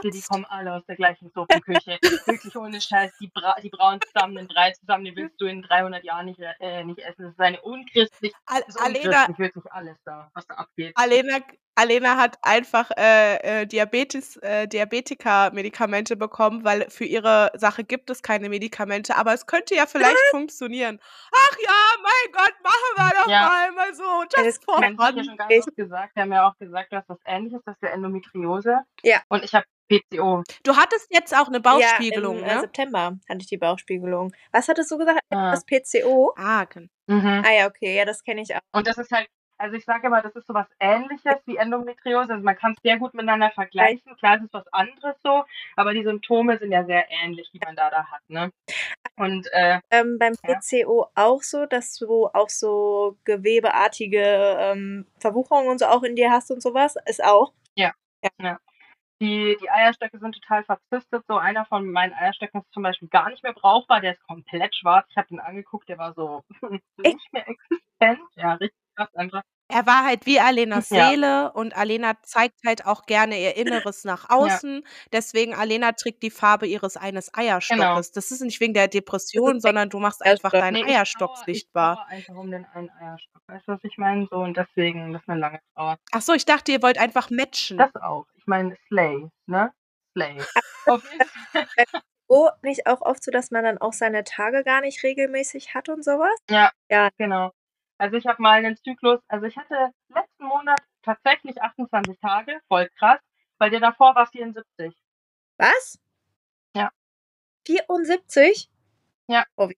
dir, die Hormonarzt? kommen alle aus der gleichen Suppenküche. Wirklich ohne Scheiß. Die, Bra die brauen zusammen, den Brei zusammen, den willst du in 300 Jahren nicht, äh, nicht essen. Das ist eine unchristlich, Al das ist Alena, unchristlich, wirklich alles da, was da abgeht. Alena, Alena hat einfach äh, äh, Diabetes, äh, Diabetiker-Medikamente bekommen, weil für ihre Sache gibt es keine Medikamente, aber es könnte ja vielleicht funktionieren. Ach ja, mein Gott, machen wir doch Ja. mal, mal so, das just Ich for meine, das hab ich ja fun. schon ganz Ich- oft gesagt. Wir haben ja auch gesagt, du hast was ähnliches, das ist ja Endometriose. Ja. Und ich habe PCO. Du hattest jetzt auch eine Bauchspiegelung, ja, im äh, ne? September hatte ich die Bauchspiegelung. Was hattest du gesagt? Ah. Das PCO? Ah, gen- Mhm. Ah ja, okay, ja, das kenne ich auch. Und das ist halt, also ich sage immer, das ist sowas ähnliches wie Endometriose. Also man kann es sehr gut miteinander vergleichen. Klar, es ist was anderes so, aber die Symptome sind ja sehr ähnlich, die man da, da hat. Ne? Und äh, Ähm, beim Ja. PCO auch so, dass du auch so gewebeartige ähm, Verwucherungen und so auch in dir hast und sowas? Ist auch. die, die Eierstöcke sind total verzistet. So einer von meinen Eierstöcken ist zum Beispiel gar nicht mehr brauchbar. Der ist komplett schwarz. Ich habe den angeguckt, der war so nicht mehr existent. Ja, richtig krass einfach. Er war halt wie Alenas Ja. Seele und Alena zeigt halt auch gerne ihr Inneres nach außen. Deswegen Alena trägt die Farbe ihres eines Eierstockes. Das ist nicht wegen der Depression, sondern du machst einfach deinen Nee, ich Eierstock ich sichtbar. trauere einfach um den einen Eierstock. Weißt du, was ich meine? So, und deswegen, das ist eine lange Trauer. Ach so, ich dachte, ihr wollt einfach matchen. Das auch. Ich meine, Slay, ne? Slay. Auf. Oh, nicht auch oft so, dass man dann auch seine Tage gar nicht regelmäßig hat und sowas? Ja, Ja. genau. Also ich habe mal einen Zyklus, also ich hatte letzten Monat tatsächlich 28 Tage, voll krass, weil der davor war 74. Was? Ja. 74?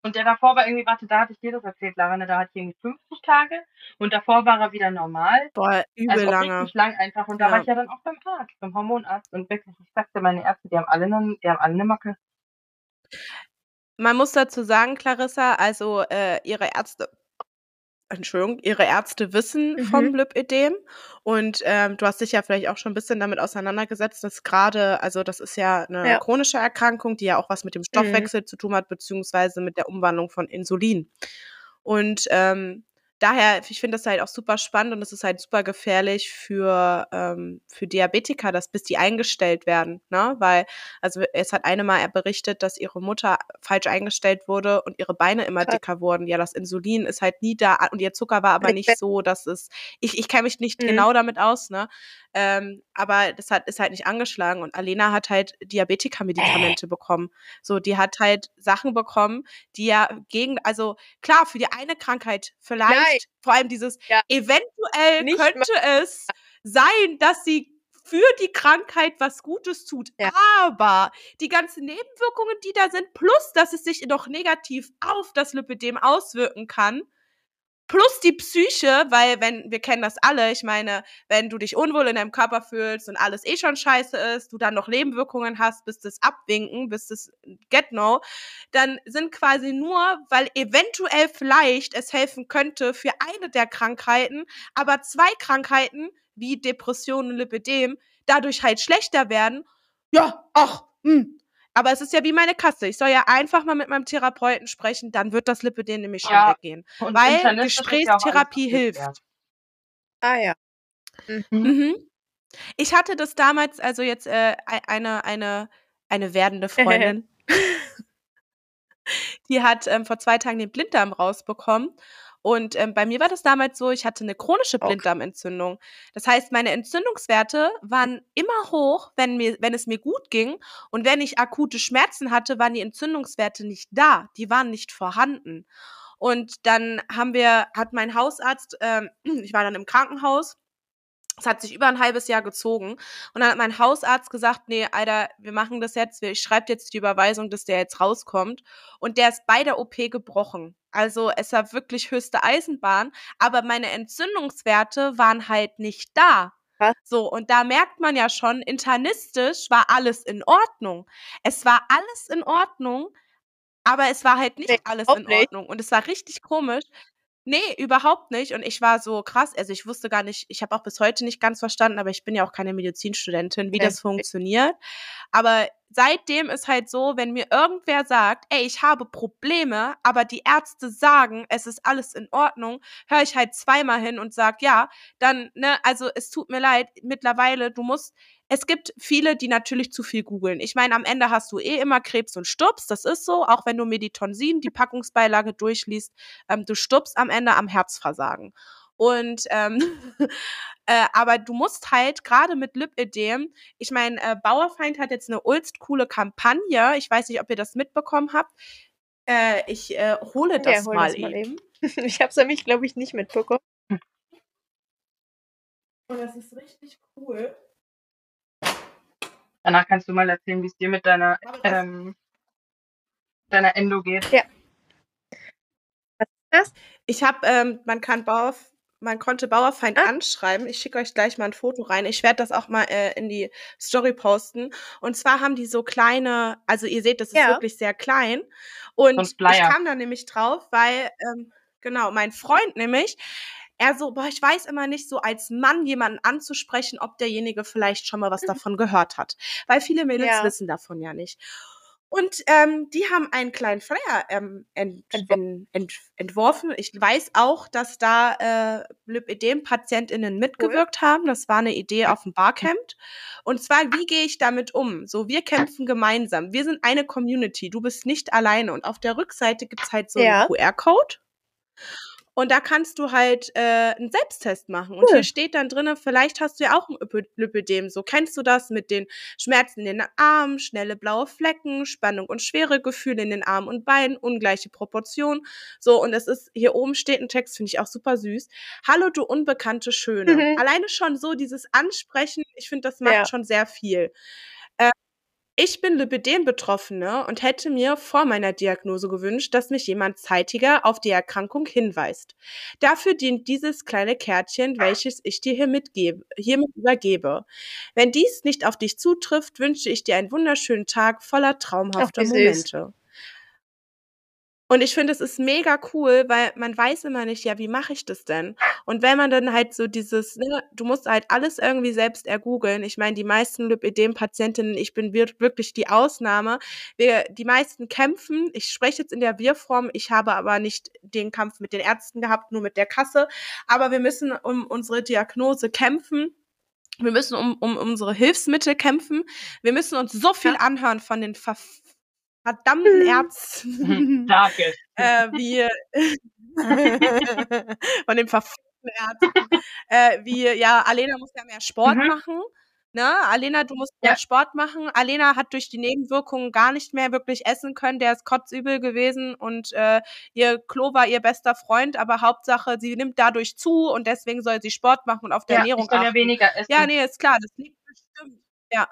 Und der davor war irgendwie, warte, da hatte ich dir das erzählt, Larane, da hatte ich irgendwie 50 Tage und davor war er wieder normal. Boah, übel Also lange. richtig lang einfach. Und da Ja. war ich ja dann auch beim Arzt, beim Hormonarzt. Und wirklich, ich sagte, meine Ärzte, die haben alle eine, die haben alle eine Macke. Man muss dazu sagen, Clarissa, also äh, ihre Ärzte, Entschuldigung, ihre Ärzte wissen Mhm. vom Lipödem und ähm, du hast dich ja vielleicht auch schon ein bisschen damit auseinandergesetzt, dass gerade, also das ist ja eine Ja. chronische Erkrankung, die ja auch was mit dem Stoffwechsel zu tun hat, beziehungsweise mit der Umwandlung von Insulin. Und ähm, daher, ich finde das halt auch super spannend und es ist halt super gefährlich für, ähm, für Diabetiker, dass bis die eingestellt werden, ne? Weil, also es hat eine mal berichtet, dass ihre Mutter falsch eingestellt wurde und ihre Beine immer dicker wurden. Ja, das Insulin ist halt nie da und ihr Zucker war aber Ich nicht so, dass es, ich, ich kenne mich nicht Mhm. genau damit aus, ne? Ähm, aber das hat, ist halt nicht angeschlagen und Alena hat halt Diabetiker-Medikamente bekommen. So, die hat halt Sachen bekommen, die ja gegen, also klar, für die eine Krankheit vielleicht, Nein. vor allem dieses, Ja. eventuell Nicht könnte es sein, dass sie für die Krankheit was Gutes tut. Ja. Aber die ganzen Nebenwirkungen, die da sind, plus dass es sich noch negativ auf das Lipidem auswirken kann, plus die Psyche, weil wenn, wir kennen das alle, ich meine, wenn du dich unwohl in deinem Körper fühlst und alles eh schon scheiße ist, du dann noch Nebenwirkungen hast, bis das abwinken, bis das get no, dann sind quasi nur, weil eventuell vielleicht es helfen könnte für eine der Krankheiten, aber zwei Krankheiten, wie Depression und Lipidem, dadurch halt schlechter werden. Ja, ach, hm. Aber es ist ja wie meine Kasse. Ich soll ja einfach mal mit meinem Therapeuten sprechen, dann wird das Lipidem nämlich schon Ja. weggehen. Und Weil ja Gesprächstherapie hilft. Ah ja. Mhm. Mhm. Ich hatte das damals, also jetzt äh, ei- eine, eine, eine werdende Freundin, die hat ähm, vor zwei Tagen den Blinddarm rausbekommen. Und ähm, bei mir war das damals so, ich hatte eine chronische. Blinddarmentzündung. Das heißt, meine Entzündungswerte waren immer hoch, wenn, mir, wenn es mir gut ging. Und wenn ich akute Schmerzen hatte, waren die Entzündungswerte nicht da. Die waren nicht vorhanden. Und dann haben wir, hat mein Hausarzt, ähm, ich war dann im Krankenhaus, es hat sich über ein halbes Jahr gezogen. Und dann hat mein Hausarzt gesagt, nee, Alter, wir machen das jetzt, ich schreibe jetzt die Überweisung, dass der jetzt rauskommt. Und der ist bei der OP gebrochen. Also es war wirklich höchste Eisenbahn, aber meine Entzündungswerte waren halt nicht da. So, und da merkt man ja schon, internistisch war alles in Ordnung. Es war alles in Ordnung, aber es war halt nicht Nee, alles in nicht. Ordnung. Und es war richtig komisch. Nee, überhaupt nicht. Und ich war so krass, also ich wusste gar nicht, ich habe auch bis heute nicht ganz verstanden, aber ich bin ja auch keine Medizinstudentin, wie Okay. das funktioniert. Aber seitdem ist halt so, wenn mir irgendwer sagt, ey, ich habe Probleme, aber die Ärzte sagen, es ist alles in Ordnung, höre ich halt zweimal hin und sag ja, dann, ne, also es tut mir leid, mittlerweile, du musst, es gibt viele, die natürlich zu viel googeln. Ich meine, am Ende hast du eh immer Krebs und stirbst, das ist so, auch wenn du Meditonsin, die Packungsbeilage durchliest, ähm, du stirbst am Ende am Herzversagen. Und ähm, äh, aber du musst halt gerade mit Lipödem, ich meine, äh, Bauerfeind hat jetzt eine ulst coole Kampagne. Ich weiß nicht, ob ihr das mitbekommen habt. Äh, ich äh, hole das, Ja, hol mal, das mal eben. eben. Ich habe es nämlich, glaube ich, nicht mitbekommen. Und das ist richtig cool. Danach kannst du mal erzählen, wie es dir mit deiner, das, ähm, deiner Endo geht. ich habe, ähm, man kann Bauer, man konnte Bauerfeind Ah. anschreiben. Ich schicke euch gleich mal ein Foto rein. Ich werde das auch mal äh, in die Story posten. Und zwar haben die so kleine, also ihr seht, das ist Ja. wirklich sehr klein. Und ein ich kam da nämlich drauf, weil, ähm, genau, mein Freund nämlich, er so, boah, ich weiß immer nicht, so als Mann jemanden anzusprechen, ob derjenige vielleicht schon mal was davon gehört hat. Weil viele Mädels Ja. wissen davon ja nicht. Und ähm, die haben einen kleinen Flyer ähm, ent, Entwor- en, ent, entworfen. Ich weiß auch, dass da äh, Lipödem-PatientInnen mitgewirkt haben. Das war eine Idee auf dem Barcamp. Und zwar, wie gehe ich damit um? So, wir kämpfen gemeinsam. Wir sind eine Community. Du bist nicht alleine. Und auf der Rückseite gibt's halt so Ja. einen QR-Code. Und da kannst du halt äh, einen Selbsttest machen. Und Cool. hier steht dann drinnen, vielleicht hast du ja auch ein Lipö- Lipödem. So kennst du das mit den Schmerzen in den Armen, schnelle blaue Flecken, Spannung und schwere Gefühle in den Armen und Beinen, ungleiche Proportionen. So, und es ist, hier oben steht ein Text, finde ich auch super süß. Hallo, du unbekannte Schöne. Mhm. Alleine schon so dieses Ansprechen, ich finde, das macht Ja. schon sehr viel. Ich bin Lipödem-Betroffene und hätte mir vor meiner Diagnose gewünscht, dass mich jemand zeitiger auf die Erkrankung hinweist. Dafür dient dieses kleine Kärtchen, welches ich dir hiermit, gebe, hiermit übergebe. Wenn dies nicht auf dich zutrifft, wünsche ich dir einen wunderschönen Tag voller traumhafter süß. Momente. Und ich finde, es ist mega cool, weil man weiß immer nicht, ja, wie mache ich das denn? Und wenn man dann halt so dieses, ne, du musst halt alles irgendwie selbst ergoogeln. Ich meine, die meisten Lipödem-Patientinnen, ich bin wir- wirklich die Ausnahme. Wir, die meisten kämpfen. Ich spreche jetzt in der Wir-Form. Ich habe aber nicht den Kampf mit den Ärzten gehabt, nur mit der Kasse. Aber wir müssen um unsere Diagnose kämpfen. Wir müssen um, um unsere Hilfsmittel kämpfen. Wir müssen uns so viel Ja. anhören von den ver verdammten Mhm. Ärzten. Danke. äh, wie von den verfickten Ärzten, äh, wie, ja, Alena muss ja mehr Sport Mhm. machen. Ne? Alena, du musst Ja. mehr Sport machen. Alena hat durch die Nebenwirkungen gar nicht mehr wirklich essen können. Der ist kotzübel gewesen und äh, ihr Klo war ihr bester Freund, aber Hauptsache, sie nimmt dadurch zu und deswegen soll sie Sport machen und auf der Ja, Ernährung ich soll ja achten. weniger essen. Ja, nee, ist klar, das liegt bestimmt. Ja.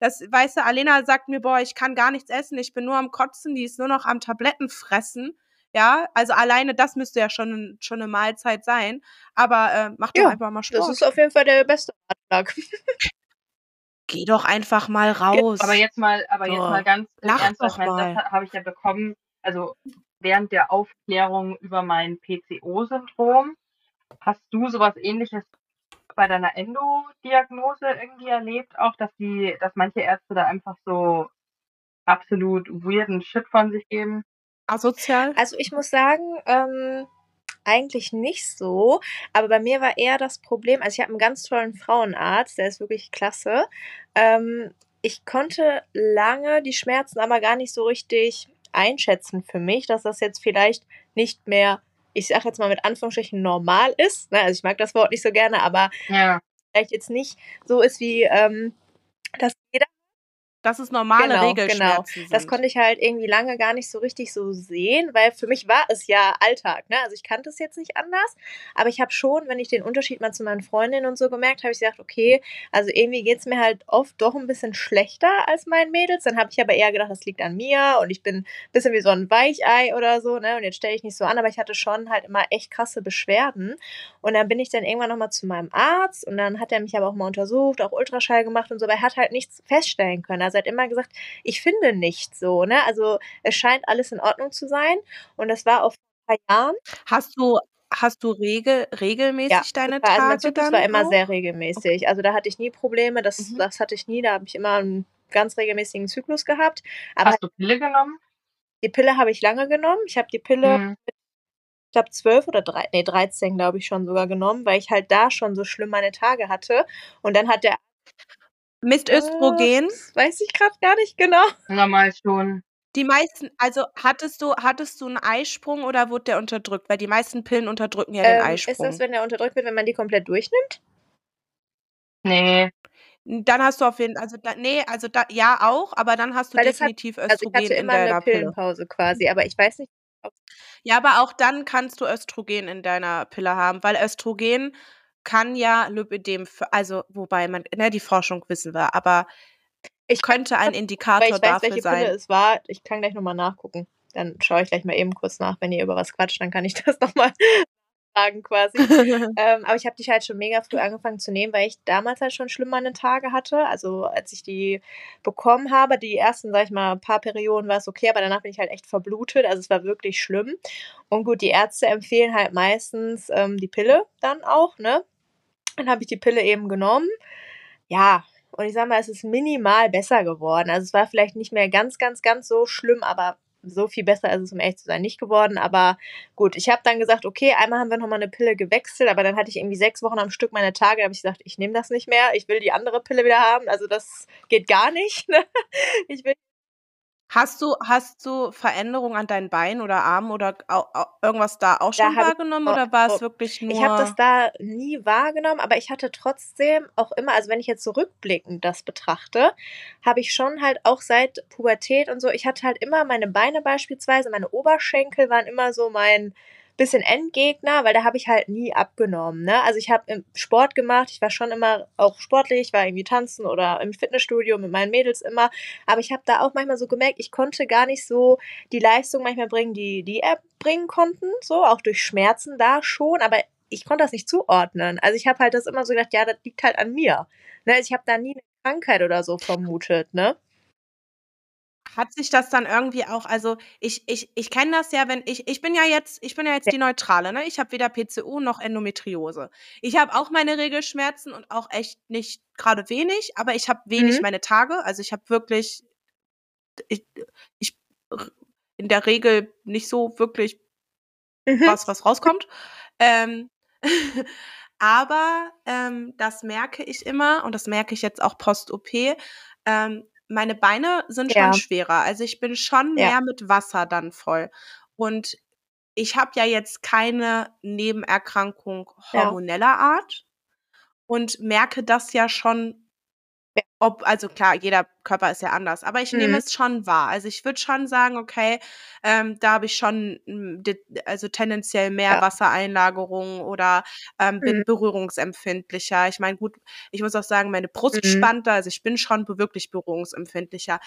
Das, weißt du, Alena sagt mir, boah, ich kann gar nichts essen, ich bin nur am Kotzen, die ist nur noch am Tabletten fressen. Ja, also alleine das müsste ja schon, schon eine Mahlzeit sein. Aber äh, mach doch Ja, einfach mal Das Sport. ist auf jeden Fall der beste Ratschlag. Geh doch einfach mal raus. Aber jetzt mal, aber jetzt So. mal ganz Lach ernsthaft, doch mal. das ha- habe ich ja bekommen, also während der Aufklärung über mein PCO-Syndrom. Hast du sowas ähnliches bei deiner Endo-Diagnose irgendwie erlebt, auch dass die, dass manche Ärzte da einfach so absolut weirden Shit von sich geben? Asozial? Also ich muss sagen, ähm, eigentlich nicht so. Aber bei mir war eher das Problem, also ich habe einen ganz tollen Frauenarzt, der ist wirklich klasse. Ähm, ich konnte lange die Schmerzen aber gar nicht so richtig einschätzen für mich, dass das jetzt vielleicht nicht mehr, ich sage jetzt mal mit Anführungsstrichen, normal ist. Ne? Also ich mag das Wort nicht so gerne, aber Ja. vielleicht jetzt nicht so ist wie, ähm, dass Dass es normale Genau, Regelschmerzen sind. das konnte ich halt irgendwie lange gar nicht so richtig so sehen, weil für mich war es ja Alltag. Ne? Also ich kannte es jetzt nicht anders, aber ich habe schon, wenn ich den Unterschied mal zu meinen Freundinnen und so gemerkt, habe ich gesagt, okay, also irgendwie geht's mir halt oft doch ein bisschen schlechter als meinen Mädels. Dann habe ich aber eher gedacht, das liegt an mir und ich bin ein bisschen wie so ein Weichei oder so. Ne? Und jetzt stelle ich nicht so an, aber ich hatte schon halt immer echt krasse Beschwerden. Und dann bin ich dann irgendwann nochmal zu meinem Arzt und dann hat er mich aber auch mal untersucht, auch Ultraschall gemacht und so, aber er hat halt nichts feststellen können. Also er hat immer gesagt, ich finde nichts so, ne? Also es scheint alles in Ordnung zu sein. Und das war auf ein paar Jahren. Hast du, hast du regel regelmäßig Ja, deine total. Also, mein Tage Zyklus dann war immer auch? sehr Okay. regelmäßig. Also, da hatte ich nie Probleme. Das Mhm. das hatte ich nie. Da habe ich immer 'n ganz regelmäßigen Zyklus gehabt. Aber Hast du Pille genommen? die Pille habe ich lange genommen. Ich habe die Pille Mhm. ich glaube 12 oder drei ne, 13, glaube ich, schon sogar genommen, weil ich halt da schon so schlimm meine Tage hatte. Und dann hat der Misst Äh, Östrogen? das weiß ich grad gar nicht genau. Normal schon. Die meisten also, hattest du hattest du 'n Eisprung oder wurde der unterdrückt? Weil die meisten Pillen unterdrücken ja den Ähm, ist das, Eisprung. wenn der unterdrückt wird, wenn man die komplett durchnimmt? Ne. Hm, dann hast du auf jeden also, da ne, also, da ja auch, aber dann hast du Weil das hat definitiv also, ich Östrogen hatte in immer 'ne deiner Pille. Pillenpause quasi, aber ich weiß nicht, ob Ja, aber auch dann kannst du Östrogen in deiner Pille haben, weil Östrogen kann ja Lipödem also, wobei man ne, die Forschung wissen wir, aber Ich könnte ein Indikator ich weiß, dafür welche Pille sein. es war. Ich kann gleich noch mal nachgucken. Dann schaue ich gleich mal eben kurz nach. Wenn ihr über was quatscht, dann kann ich das noch mal sagen quasi. Ähm, aber ich habe die halt schon mega früh angefangen zu nehmen, weil ich damals halt schon schlimm meine Tage hatte. Also, als ich die bekommen habe, die ersten, sage ich mal, paar Perioden war's okay, aber danach bin ich halt echt verblutet. Also, es war wirklich schlimm. Und gut, die Ärzte empfehlen halt meistens, ähm, die Pille dann auch, ne? Dann habe ich die Pille eben genommen. Ja, und ich sage mal, es ist minimal besser geworden. Also, es war vielleicht nicht mehr ganz, ganz, ganz so schlimm, aber so viel besser ist es, um ehrlich zu sein, nicht geworden. Aber gut, ich habe dann gesagt: „Okay, einmal haben wir noch mal 'ne Pille gewechselt“, aber dann hatte ich irgendwie 6 Wochen am Stück meine Tage. Da habe ich gesagt: „Ich nehme das nicht mehr. Ich will die andere Pille wieder haben. Also, das geht gar nicht, ne? Ich will“ Hast du hast du Veränderungen an deinen Beinen oder Armen oder au au irgendwas da auch Da schon ich wahrgenommen oh, oder war oh, es wirklich ich habe das nur da nie wahrgenommen, aber ich hatte trotzdem auch immer also, wenn ich jetzt so rückblickend das betrachte, habe ich schon halt auch seit Pubertät und so ich hatte halt immer meine Beine beispielsweise meine Oberschenkel waren immer so mein bisschen Endgegner, weil da habe ich halt nie abgenommen, ne? Also, ich habe, Sport gemacht. Ich war schon immer auch sportlich, war irgendwie tanzen oder im Fitnessstudio mit meinen Mädels immer. Aber ich habe da auch manchmal so gemerkt, ich konnte gar nicht so die Leistung manchmal bringen, die die erbringen konnten, so, auch durch Schmerzen da schon, aber ich konnte das nicht zuordnen. Also, ich habe halt das immer so gedacht: „Ja, das liegt halt an mir“, ne? Ich habe da nie 'ne Krankheit oder so vermutet, ne? Hat sich das dann irgendwie auch also, ich ich ich kenne das ja, wenn ich ich bin ja jetzt ich bin ja jetzt Ja. die Neutrale, ne? Ich habe weder PCO noch Endometriose. Ich habe auch meine Regelschmerzen und auch echt nicht grade wenig, aber ich habe wenig Mhm. meine Tage. Also, ich habe wirklich ich ich r in der Regel nicht so wirklich Mhm. was, was rauskommt. Ähm, aber, ähm, das merke ich immer und das merke ich jetzt auch post-OP, ähm, meine Beine sind schon Ja. schwerer. Also, ich bin schon Ja. mehr mit Wasser dann voll. Und ich habe ja jetzt keine Nebenerkrankung Ja. hormoneller Art und merke das ja schon Ja. Ob also, klar, jeder Körper ist ja anders, aber ich nehme Mhm. es schon wahr. Also, ich würde schon sagen, okay, ähm, da habe ich schon, hm, also, tendenziell mehr Ja. Wassereinlagerung oder, ähm, bin Mhm. berührungsempfindlicher. Ich meine, gut, ich muss auch sagen, meine Brust Mhm. spannt da, also, ich bin schon wirklich berührungsempfindlicher.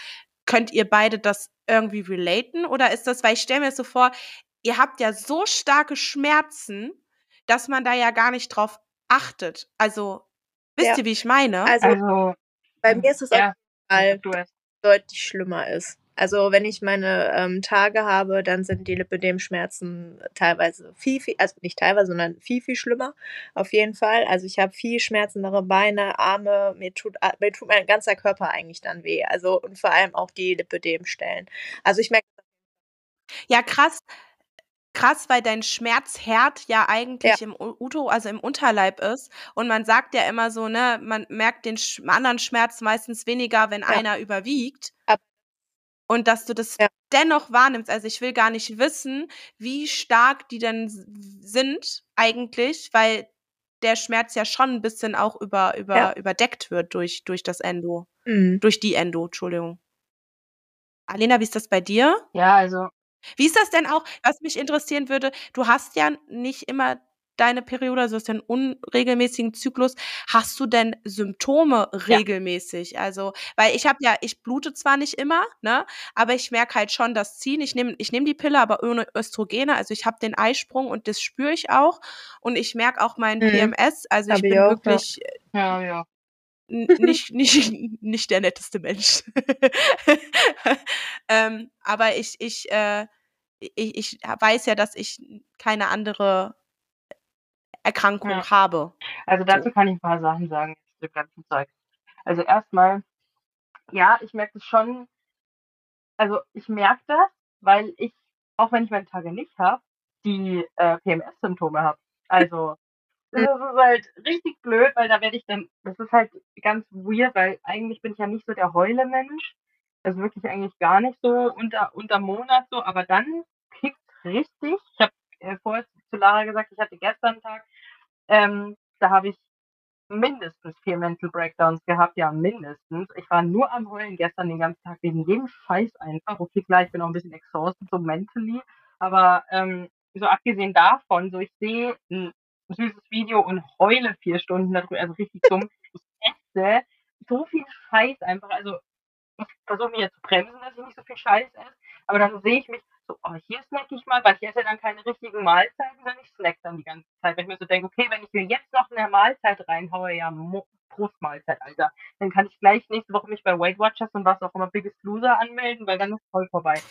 Könnt ihr beide das irgendwie relaten oder ist das weil ich stelle mir das so vor, ihr habt ja so starke Schmerzen, dass man da ja gar nicht drauf achtet. Also, wisst Ja. ihr, wie ich meine? Also, Also bei mir ist es auf ja, jeden Fall deutlich schlimmer ist. Also, wenn ich meine, ähm, Tage habe, dann sind die Lipödem-Schmerzen teilweise viel, viel also, nicht teilweise, sondern viel, viel schlimmer, auf jeden Fall. Also, ich habe viel schmerzendere Beine, Arme, mir tut mir tut mein ganzer Körper eigentlich dann weh. Also, und vor allem auch die Lipödem-Stellen. Also, ich merke Ja, krass krass, weil dein Schmerzherd ja Ja. eigentlich im U Uto also, im Unterleib ist und man sagt ja immer so, ne, man merkt den sch anderen Schmerz meistens weniger, wenn Ja. einer überwiegt. Ab Und dass du das Ja. dennoch wahrnimmst. Also, ich will gar nicht wissen, wie stark die denn sind eigentlich, weil der Schmerz ja schon 'n bisschen auch über Ja. über überdeckt wird durch durch das Endo Mhm. durch die Endo, Entschuldigung. Alena, wie ist das bei dir? Ja, also Wie ist das denn auch was mich interessieren würde, du hast ja nicht immer deine Periode, also, du hast ja 'n unregelmäßigen Zyklus. Hast du denn Symptome Ja. regelmäßig? Also, weil ich habe ja ich blute zwar nicht immer, ne, aber ich merke halt schon das Ziehen. Ich nehme ich nehme die Pille, aber ohne Östrogene. Also, ich habe den Eisprung und das spüre ich auch. Und ich merke auch meinen Mhm. PMS. Also, ich Habe ich bin auch, ja. wirklich, äh Ja, ja. Nicht nicht nicht der netteste Mensch. Ähm, aber ich ich, äh ich ich weiß ja, dass ich keine andere Erkrankung Ja. habe. Also dazu So. kann ich ein paar Sachen sagen zu dem ganzen Zeug. Also erstmal, ja, ich merke das schon, also ich merke das, weil ich, auch wenn ich meine Tage nicht habe, die äh, PMS-Symptome habe. Also das ist halt richtig blöd, weil da werde ich dann, das ist halt ganz weird, weil eigentlich bin ich ja nicht so der Heule-Mensch. Also wirklich eigentlich gar nicht so unter, unter Monat so, aber dann kickt richtig. Ich habe äh, vorher zu Lara gesagt, ich hatte gestern einen Tag, ähm, da habe ich mindestens vier Mental Breakdowns gehabt, ja, mindestens. Ich war nur am Heulen gestern den ganzen Tag wegen jedem Scheiß einfach. Okay, klar, ich bin auch ein bisschen exhausted, so mentally, aber ähm, so abgesehen davon, so ich sehe süßes Video und heule vier Stunden darüber, also richtig dumm. Ich esse so viel Scheiß einfach, also ich versuche mich jetzt zu bremsen, dass ich nicht so viel Scheiß esse, aber dann sehe ich mich so, oh, hier snack ich mal, weil ich esse dann keine richtigen Mahlzeiten, sondern ich snack dann die ganze Zeit. Wenn ich mir so denke, okay, wenn ich mir jetzt noch eine Mahlzeit reinhaue, ja, Brustmahlzeit, Alter, dann kann ich gleich nächste Woche mich bei Weight Watchers und was auch immer Biggest Loser anmelden, weil dann ist voll vorbei.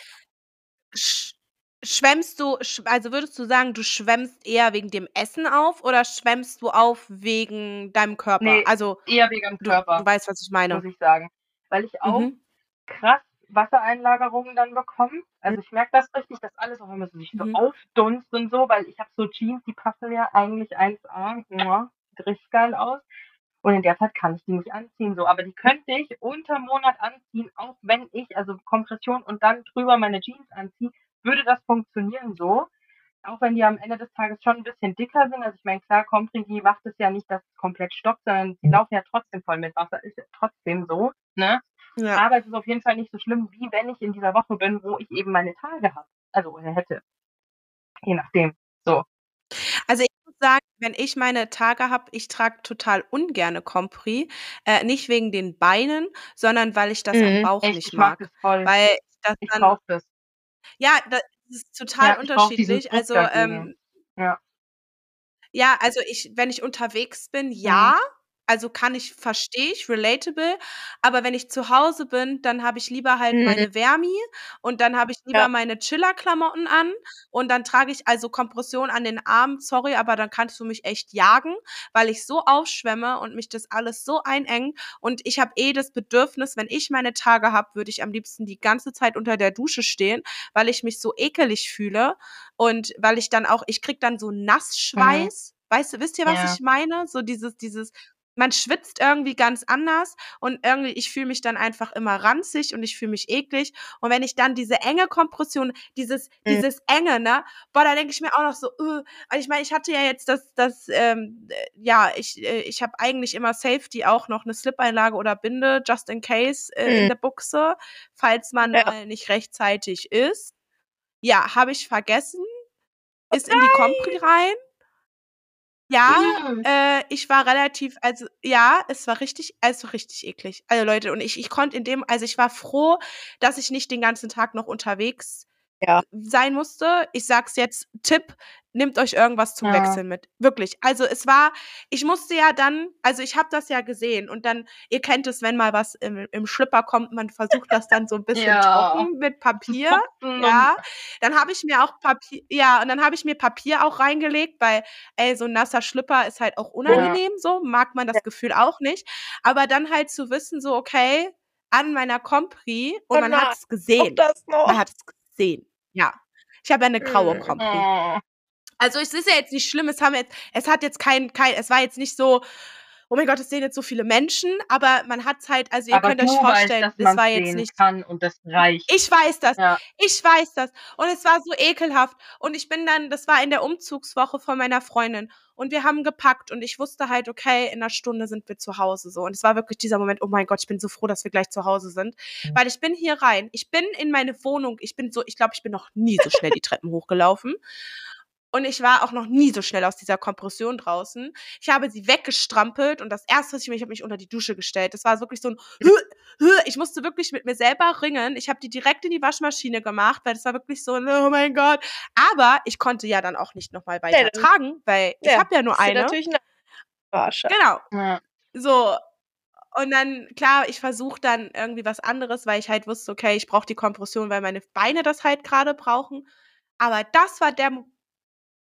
Sch schwemmst du, sch also würdest du sagen, du schwemmst eher wegen dem Essen auf oder schwemmst du auf wegen deinem Körper? Nee, Also eher wegen dem du, Körper, du weißt, was ich muss meine. ich sagen. Weil ich auch Mhm. krass Wassereinlagerungen dann bekomme. Also ich merke das richtig, dass alles auch immer so sich so Mhm. aufdunst und so, weil ich habe so Jeans, die passen mir eigentlich 1A, muah, sieht richtig geil aus. Und in der Zeit kann ich die nicht anziehen, so. Aber die könnte ich unter Monat anziehen, auch wenn ich, also Kompression und dann drüber meine Jeans anziehe, würde das funktionieren so. Auch wenn die am Ende des Tages schon ein bisschen dicker sind. Also ich meine, klar, Compri macht es ja nicht, dass es komplett stoppt, sondern die laufen ja trotzdem voll mit Wasser. Ist ja trotzdem so, ne? Ja. Aber es ist auf jeden Fall nicht so schlimm, wie wenn ich in dieser Woche bin, wo ich eben meine Tage habe. Also oder hätte. Je nachdem. So. Also ich muss sagen, wenn ich meine Tage habe, ich trage total ungerne Compri. Äh, nicht wegen den Beinen, sondern weil ich das am Mhm. Bauch Echt, nicht ich mag voll. Weil ich das Ich dann, das. Ja, das ist total Ja, unterschiedlich. Also, ähm, Ja. ja, also ich, wenn ich unterwegs bin, Mhm. Also kann ich, verstehe ich, relatable. Aber wenn ich zu Hause bin, dann habe ich lieber halt Mhm. meine Wärmi und dann habe ich lieber Ja. meine Chiller-Klamotten an und dann trage ich also Kompression an den Armen. Sorry, aber dann kannst du mich echt jagen, weil ich so aufschwemme und mich das alles so einengt. Und ich habe eh das Bedürfnis, wenn ich meine Tage habe, würde ich am liebsten die ganze Zeit unter der Dusche stehen, weil ich mich so ekelig fühle und weil ich dann auch, ich krieg dann so Mhm. Nassschweiß. Weißt du, wisst ihr, was Ja. ich meine? So dieses, dieses, man schwitzt irgendwie ganz anders und irgendwie, ich fühle mich dann einfach immer ranzig und ich fühle mich eklig. Und wenn ich dann diese enge Kompression, dieses, Mhm. dieses enge, ne, boah, da denke ich mir auch noch so, äh, also ich meine, ich hatte ja jetzt das, das, ähm, äh, ja, ich, äh, ich habe eigentlich immer Safety auch noch eine Slip-Einlage oder Binde, just in case, äh, in Mhm. der Buchse, falls man Ja. mal nicht rechtzeitig ist. Ja, habe ich vergessen. Ist in die Compri rein. Ja, Mhm. äh, ich war relativ, also ja, es war richtig, also richtig eklig. Also Leute, und ich, ich konnte in dem, also ich war froh, dass ich nicht den ganzen Tag noch unterwegs Ja. sein musste. Ich sag's jetzt, Tipp, nehmt euch irgendwas zum Ja. Wechseln mit. Wirklich. Also es war, ich musste ja dann, also ich habe das ja gesehen und dann, ihr kennt es, wenn mal was im, im Schlipper kommt, man versucht das dann so ein bisschen Ja. trocken mit Papier. Ja, dann habe ich mir auch Papier, ja, und dann habe ich mir Papier auch reingelegt, weil, ey, so ein nasser Schlipper ist halt auch unangenehm, so mag man das Gefühl auch nicht. Aber dann halt zu wissen, so, okay, an meiner Compri und Oh man hat es gesehen. Man hat es gesehen. Ja. Ich habe eine graue Mm. Compri. Oh. Also es ist ja jetzt nicht schlimm, es haben jetzt, es hat jetzt kein, kein, es war jetzt nicht so, oh mein Gott, es sehen jetzt so viele Menschen, aber man hat es halt, also ihr Aber könnt euch weißt, vorstellen, dass das war jetzt nicht. kann und das reicht. Ich weiß das. Ja. Ich weiß das. Und es war so ekelhaft. Und ich bin dann, das war in der Umzugswoche von meiner Freundin. Und wir haben gepackt und ich wusste halt, okay, in einer Stunde sind wir zu Hause so. Und es war wirklich dieser Moment, oh mein Gott, ich bin so froh, dass wir gleich zu Hause sind. Weil ich bin hier rein. Ich bin in meine Wohnung. Ich bin so, ich glaube, ich bin noch nie so schnell die Treppen hochgelaufen. Und ich war auch noch nie so schnell aus dieser Kompression draußen. Ich habe sie weggestrampelt und das erste, was ich mir, ich habe mich unter die Dusche gestellt. Das war wirklich so ein, ich musste wirklich mit mir selber ringen. Ich habe die direkt in die Waschmaschine gemacht, weil das war wirklich so, ein, oh mein Gott. Aber ich konnte ja dann auch nicht nochmal weiter dann- tragen, weil ich Ja, habe ja nur eine. natürlich eine. Genau. Ja. So. Und dann, klar, ich versuche dann irgendwie was anderes, weil ich halt wusste, okay, ich brauche die Kompression, weil meine Beine das halt gerade brauchen. Aber das war der.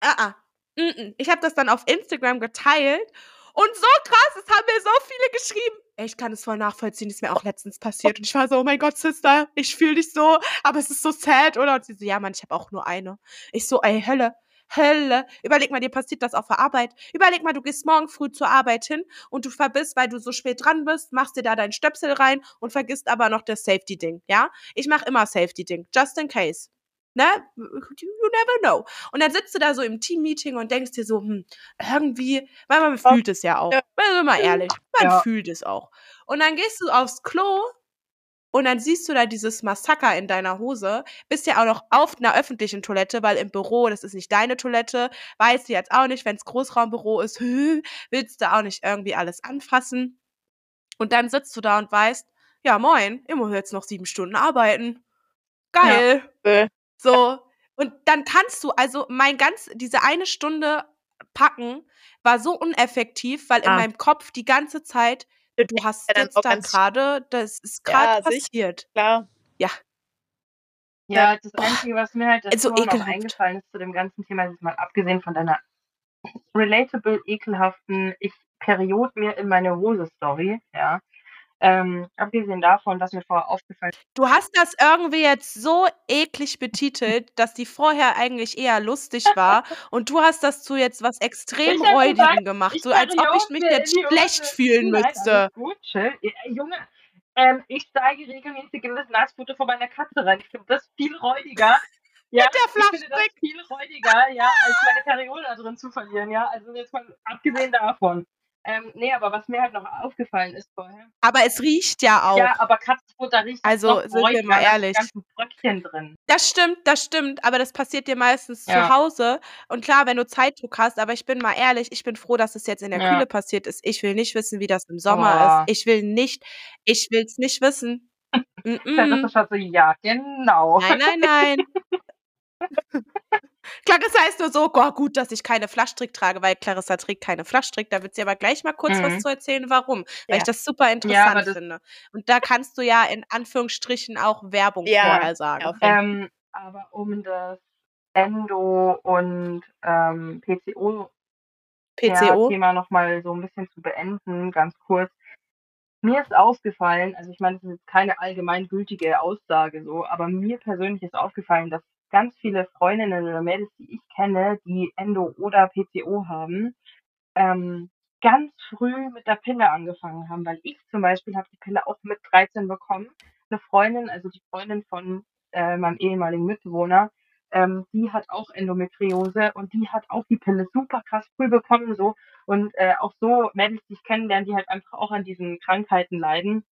Ah, ah. -mm. Ich habe das dann auf Instagram geteilt und so krass, es haben mir so viele geschrieben. Ey, ich kann es voll nachvollziehen, ist mir auch letztens passiert. Und ich war so, oh mein Gott, Sister, ich fühle dich so, aber es ist so sad, oder? Und sie so, ja, Mann, ich habe auch nur eine. Ich so, ey, Hölle, Hölle. Überleg mal, dir passiert das auf der Arbeit. Überleg mal, du gehst morgen früh zur Arbeit hin und du verbisst, weil du so spät dran bist, machst dir da deinen Stöpsel rein und vergisst aber noch das Safety-Ding, ja? Ich mache immer Safety-Ding, just in case ne? You never know. Und dann sitzt du da so im Team-Meeting und denkst dir so, hm, irgendwie, weil man fühlt es ja auch. Ja. Sind mal ehrlich, man ja. fühlt es auch. Und dann gehst du aufs Klo und dann siehst du da dieses Massaker in deiner Hose, bist ja auch noch auf einer öffentlichen Toilette, weil im Büro, das ist nicht deine Toilette, weißt du jetzt auch nicht, wenn es Großraumbüro ist, willst du auch nicht irgendwie alles anfassen. Und dann sitzt du da und weißt, ja moin, ich muss jetzt noch sieben Stunden arbeiten. Geil. Ja. So, und dann kannst du, also mein ganz, diese eine Stunde packen war so uneffektiv, weil in ah. meinem Kopf die ganze Zeit, du hast ja jetzt dann gerade, das ist gerade ja, passiert. Klar. Ja. Ja, das Einzige, was mir halt also noch eingefallen ist zu dem ganzen Thema, ist mal abgesehen von deiner relatable, ekelhaften, ich period mir in meine Hose-Story, ja, ähm, abgesehen davon, was mir vorher aufgefallen ist. Du hast das irgendwie jetzt so eklig betitelt, dass die vorher eigentlich eher lustig war und du hast das zu jetzt was extrem Räudigen gemacht, so als ob ich mich jetzt schlecht fühlen müsste. Gut, chill. Junge, ähm, ich steige regelmäßig in das Nassfutter von meiner Katze rein. Ich finde das viel räudiger. Ja, Mit der ich finde das viel räudiger, ja, als meine da drin zu verlieren, ja. Also jetzt mal abgesehen davon. Ähm, nee, aber was mir halt noch aufgefallen ist vorher. Aber es riecht ja auch. Ja, aber Katzenfutter riecht Also sind wir mal ehrlich. Bröckchen drin. Das stimmt, das stimmt, aber das passiert dir meistens ja. zu Hause. Und klar, wenn du Zeitdruck hast, aber ich bin mal ehrlich, ich bin froh, dass es jetzt in der ja. Kühle passiert ist. Ich will nicht wissen, wie das im Sommer oh. ist. Ich will nicht, ich will es nicht wissen. mm -mm. Das ist schon so, ja, genau. Nein, nein, nein. Clarissa ist nur so, oh, gut, dass ich keine Flaschtrick trage, weil Clarissa trägt keine Flaschtrick. Da wird sie aber gleich mal kurz mhm. was zu erzählen, warum. Weil ja. ich das super interessant ja, das finde. Und da kannst du ja in Anführungsstrichen auch Werbung ja, vorher sagen. Ähm, aber um das Endo und ähm, PCO, PCO? Thema nochmal so ein bisschen zu beenden, ganz kurz. Mir ist aufgefallen, also ich meine, das ist jetzt keine allgemeingültige Aussage so, aber mir persönlich ist aufgefallen, dass ganz viele Freundinnen oder Mädels, die ich kenne, die Endo oder PCO haben, ähm, ganz früh mit der Pille angefangen haben, weil ich zum Beispiel habe die Pille auch mit 13 bekommen. Eine Freundin, also die Freundin von äh, meinem ehemaligen Mitbewohner, ähm, die hat auch Endometriose und die hat auch die Pille super krass früh bekommen so und äh, auch so Mädels, die ich kennenlerne, die halt einfach auch an diesen Krankheiten leiden.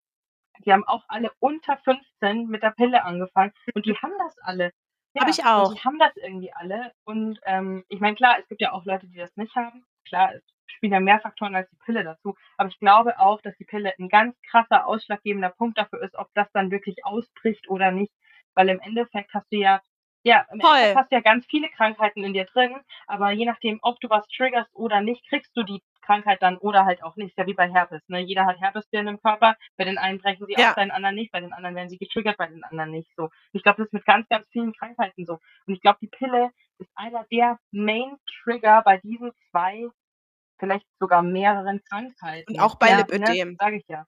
Die haben auch alle unter 15 mit der Pille angefangen und die haben das alle. Ja, Habe ich auch. die haben das irgendwie alle. Und ähm, ich meine, klar, es gibt ja auch Leute, die das nicht haben. Klar, es spielen ja mehr Faktoren als die Pille dazu. Aber ich glaube auch, dass die Pille ein ganz krasser, ausschlaggebender Punkt dafür ist, ob das dann wirklich ausbricht oder nicht. Weil im Endeffekt hast du ja ja, im Voll. Endeffekt hast du ja ganz viele Krankheiten in dir drin, aber je nachdem, ob du was triggerst oder nicht, kriegst du die Krankheit dann oder halt auch nicht. Ja wie bei Herpes. Ne? Jeder hat Herpesviren im Körper. Bei den einen brechen sie ja. aus, bei den anderen nicht. Bei den anderen werden sie getriggert, bei den anderen nicht. So. Ich glaube, das ist mit ganz, ganz vielen Krankheiten so. Und ich glaube, die Pille ist einer der Main-Trigger bei diesen zwei, vielleicht sogar mehreren Krankheiten. Und auch bei ja, Lipödem. Ne? Sage ich ja.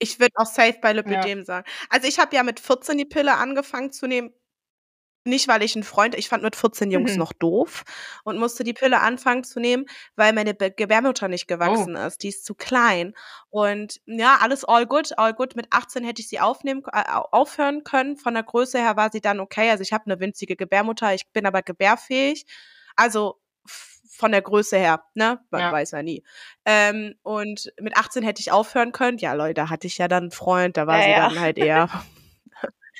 Ich würde auch safe bei Lipödem ja. sagen. Also ich habe ja mit 14 die Pille angefangen zu nehmen. Nicht, weil ich einen Freund ich fand mit 14 Jungs Mhm. noch doof und musste die Pille anfangen zu nehmen, weil meine Be Gebärmutter nicht Oh. gewachsen ist. Die ist zu klein. Und ja, alles all good, all good. Mit 18 hätte ich sie aufnehmen äh, aufhören können. Von der Größe her war sie dann okay. Also, ich habe eine winzige Gebärmutter, ich bin aber gebärfähig. Also, von der Größe her, ne? Man Ja. weiß ja nie. Ähm, und mit 18 hätte ich aufhören können. Ja, Leute, da hatte ich ja dann einen Freund, da war Ja, sie ja. dann halt eher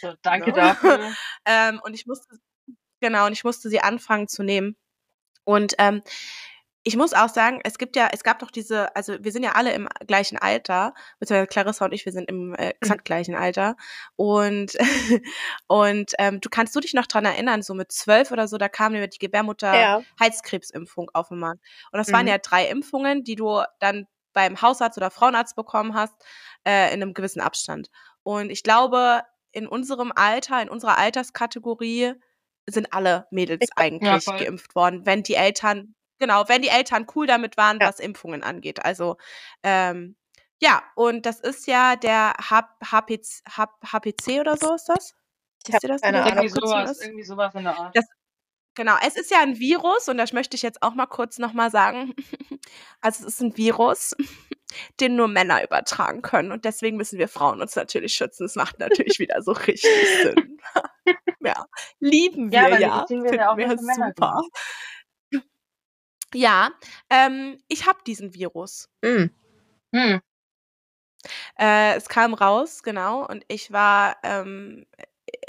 So, danke genau. dafür. ähm, und ich musste, genau, und ich musste sie anfangen zu nehmen. Und ähm, ich muss auch sagen, es gibt ja, es gab doch diese, also wir sind ja alle im gleichen Alter, beziehungsweise Clarissa und ich, wir sind im äh, mhm. exakt gleichen Alter. Und, und ähm, du kannst du dich noch dran erinnern, so mit zwölf oder so, da kam über die Gebärmutter ja. Heizkrebsimpfung auf den Markt. Und das mhm. waren ja drei Impfungen, die du dann beim Hausarzt oder Frauenarzt bekommen hast, äh, in einem gewissen Abstand. Und ich glaube, in unserem Alter, in unserer Alterskategorie sind alle Mädels Ja, eigentlich voll. geimpft worden, wenn die Eltern, genau, wenn die Eltern cool damit waren, Ja. was Impfungen angeht. Also, ähm, ja, und das ist ja der HPC, HPC oder so ist das? Ich habe das, keine das Ahnung. Irgendwie sowas, ist? irgendwie sowas in der Art. Das Genau, es ist ja ein Virus und das möchte ich jetzt auch mal kurz noch mal sagen. Also, es ist ein Virus, den nur Männer übertragen können und deswegen müssen wir Frauen uns natürlich schützen. Das macht natürlich wieder so richtig Sinn. Ja, lieben Ja, wir aber ja, finden ja auch wir für Männer super. Ja, ähm, ich habe diesen Virus. Hm. Hm. Äh, es kam raus, genau, und ich war, ähm,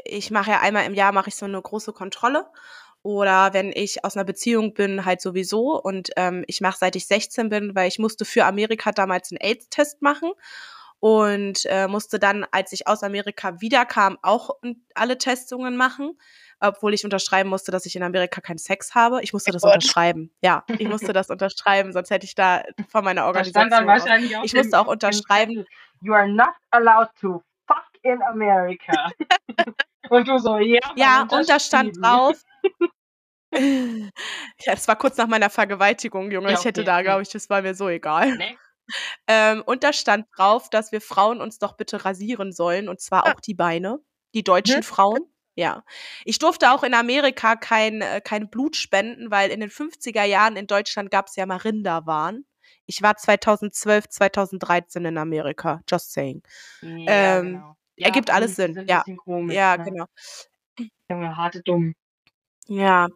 ich mache ja einmal im Jahr mache ich so eine große Kontrolle. Oder wenn ich aus einer Beziehung bin, halt sowieso. Und ähm, ich mache seit ich 16 bin, weil ich musste für Amerika damals einen AIDS-Test machen und äh, musste dann, als ich aus Amerika wiederkam, auch alle Testungen machen, obwohl ich unterschreiben musste, dass ich in Amerika keinen Sex habe. Ich musste das Gott. unterschreiben. Ja, ich musste das unterschreiben, sonst hätte ich da von meiner dann Organisation aus. wahrscheinlich auf Ich musste auch unterschreiben. You are not allowed to fuck in America. Und du so, ja, Ja, und da stand drauf. Ja, das war kurz nach meiner Vergewaltigung, Junge. Ja, Ich hätte okay, da, okay. glaube ich, das war mir so egal. Nee. Ähm, und da stand drauf, dass wir Frauen uns doch bitte rasieren sollen, und zwar Ah. auch die Beine, die deutschen Mhm. Frauen. Ja. Ich durfte auch in Amerika kein, äh, kein Blut spenden, weil in den 50er Jahren in Deutschland gab es ja mal Rinderwahn. Ich war 2012, 2013 in Amerika, just saying. Ja, Ähm, genau. Ergibt alles Sinn, ja. komisch, Ja, ne? genau. Junge, harte dumm. Ja.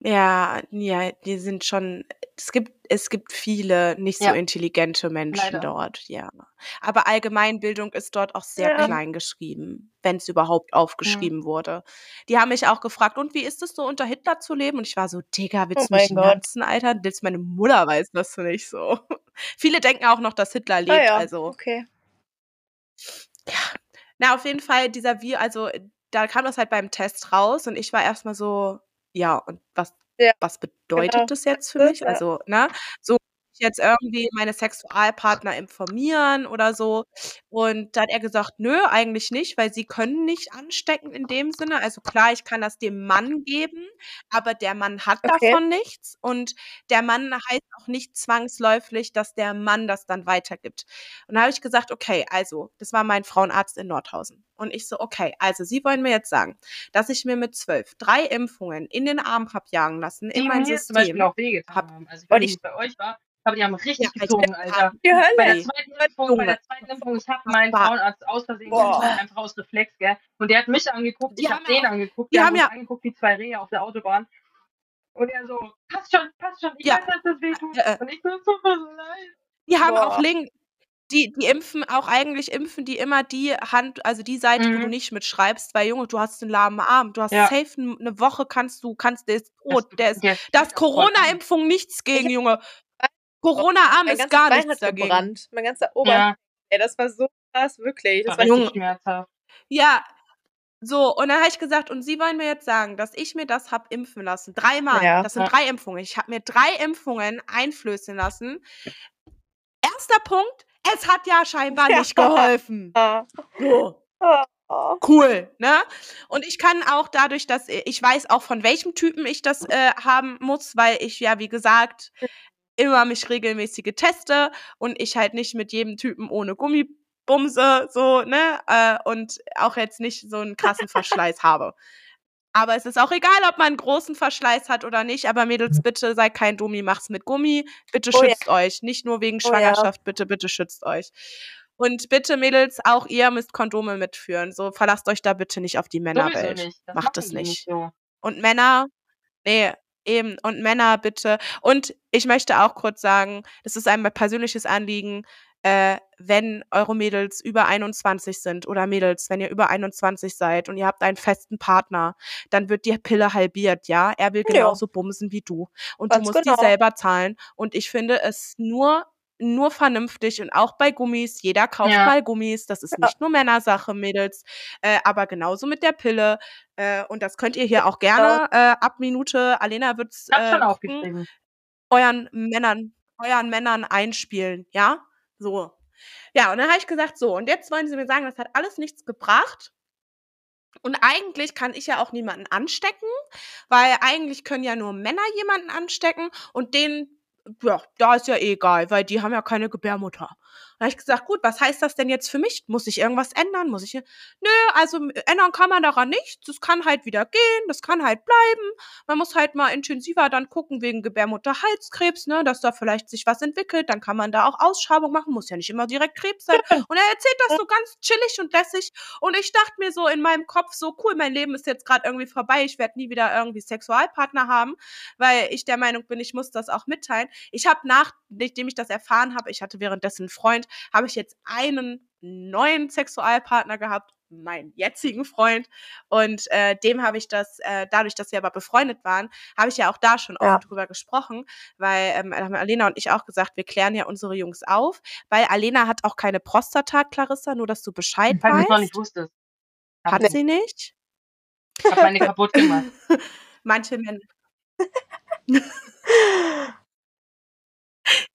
Ja, ja, die sind schon es gibt es gibt viele nicht so Ja. intelligente Menschen Leider. dort, ja. Aber Allgemeinbildung ist dort auch sehr Ja. klein geschrieben, wenn es überhaupt aufgeschrieben wurde. Die haben mich auch gefragt: „Und wie ist es so, unter Hitler zu leben?“ Und ich war so: „Digga, Oh willst du mich mein Gott. natzen, Alter? Willst meine Mutter weiß das nicht so.“ Viele denken auch noch, dass Hitler Ah lebt, ja, also okay. ja. Na, auf jeden Fall dieser Vi also, da kam das halt beim Test raus und ich war erst mal so: „Ja, und was Ja, was bedeutet genau. das jetzt für mich?“ ja. Also, ne, so jetzt irgendwie meine Sexualpartner informieren oder so. Und da hat er gesagt: „Nö, eigentlich nicht, weil sie können nicht anstecken in dem Sinne. Also klar, ich kann das dem Mann geben, aber der Mann hat Okay. davon nichts und der Mann heißt auch nicht zwangsläufig, dass der Mann das dann weitergibt.“ Und da habe ich gesagt: „Okay, also“ das war mein Frauenarzt in Nordhausen. Und ich so: „Okay, also Sie wollen mir jetzt sagen, dass ich mir mit 12 3 Impfungen in den Arm habe jagen lassen, in Die mein mir zum Beispiel System auch wehgetan habe haben. Also ich weiß nicht, bei euch war, aber die haben richtig Ja, gezogen, bin Alter. Die Bei der zweiten Impfung, bei der zweiten Impfung, ich habe das meinen Frauenarzt aus Versehen einfach aus Reflex, gell. Und der hat mich angeguckt, Die ich habe den auch angeguckt, die wir haben ja angeguckt wie zwei Rehe auf der Autobahn. Und er so, passt schon, passt schon, ich Ja, weiß, dass das weh tut. äh, Und ich so, es tut mir so leid. die haben auch Boah. Link die die impfen auch eigentlich impfen die immer die Hand also die Seite, wo du Mhm. nicht mitschreibst, weil Junge, du hast 'n lahmen Arm. Du hast Ja. safe 'n 'ne Woche kannst du kannst der ist Das, tot. Der ist der da zieht ist auch voll an. Corona-Impfung nichts Ich gegen, Junge. Corona-Arm ist gar Bein nichts hat dagegen. gebrannt. Mein ganzer Oberschenkel. Ja, Ey, das war so krass, wirklich. Das war war Junge. schmerzhaft. Ja, so, und dann habe ich gesagt: „Und Sie wollen mir jetzt sagen, dass ich mir das habe impfen lassen, dreimal. Ja. Das sind Ja. 3 Impfungen. Ich habe mir 3 Impfungen einflößen lassen. Erster Punkt, es hat ja scheinbar Ja. nicht geholfen. So. Oh. Cool, ne? Und ich kann auch dadurch, dass i ich weiß auch, von welchem Typen ich das, äh, haben muss, weil ich ja, wie gesagt, immer mich regelmäßige teste und ich halt nicht mit jedem Typen ohne Gummibumse so, ne, äh, und auch jetzt nicht so 'n krassen Verschleiß habe. Aber es ist auch egal, ob man 'n großen Verschleiß hat oder nicht, aber Mädels, bitte seid kein Dummi, macht's mit Gummi. Bitte Oh ja. schützt euch, nicht nur wegen Oh ja. Schwangerschaft, bitte, bitte schützt euch. Und bitte Mädels, auch ihr müsst Kondome mitführen. So, verlasst euch da bitte nicht auf die Männerwelt. nicht. Das Macht es nicht nicht. so. Und Männer ne, eben. Und Männer bitte und ich möchte auch kurz sagen, das ist ein mein persönliches Anliegen, äh, wenn eure Mädels über 21 sind oder Mädels, wenn ihr über 21 seid und ihr habt einen festen Partner, dann wird die Pille halbiert, ja? Er will Ja. genauso bumsen wie du. Und du Ganz musst genau. die selber zahlen. Und ich finde es nur nur vernünftig und auch bei Gummis, jeder kauft Ja. mal Gummis. Das ist nicht nur Männersache, Mädels. Äh, aber genauso mit der Pille. Äh, und das könnt ihr hier auch Genau. gerne, äh, ab Minute Alena wird's, Ich hab's äh, euren Männern euren Männern einspielen, ja? So. Ja, und dann habe ich gesagt: „So, und jetzt wollen Sie mir sagen, das hat alles nichts gebracht?“ Und eigentlich kann ich ja auch niemanden anstecken, weil eigentlich können ja nur Männer jemanden anstecken und denen, ja, da ist ja eh egal, weil die haben ja keine Gebärmutter. Da habe ich gesagt, gut, was heißt das denn jetzt für mich? Muss ich irgendwas ändern? Muss ich, nö, also ändern kann man daran nichts. Das kann halt wieder gehen, das kann halt bleiben. Man muss halt mal intensiver dann gucken wegen Gebärmutterhalskrebs, ne, dass da vielleicht sich was entwickelt. Dann kann man da auch Ausschabung machen, muss ja nicht immer direkt Krebs sein. Und er erzählt das so ganz chillig und lässig. Und ich dachte mir so in meinem Kopf so, cool, mein Leben ist jetzt gerade irgendwie vorbei. Ich werde nie wieder irgendwie Sexualpartner haben, weil ich der Meinung bin, ich muss das auch mitteilen. Ich habe nach, nachdem ich das erfahren habe, ich hatte währenddessen einen Freund, habe ich jetzt einen neuen Sexualpartner gehabt, meinen jetzigen Freund. Und äh, dem habe ich das, äh, dadurch, dass wir aber befreundet waren, habe ich ja auch da schon oft ja. drüber gesprochen, weil ähm, haben Alena und ich auch gesagt, wir klären ja unsere Jungs auf, weil Alena hat auch keine Prostata, Clarissa, nur dass du Bescheid Weil weißt. Ich noch nicht wusste. Hat nicht. sie nicht? Ich habe meine kaputt gemacht. Manche Männer.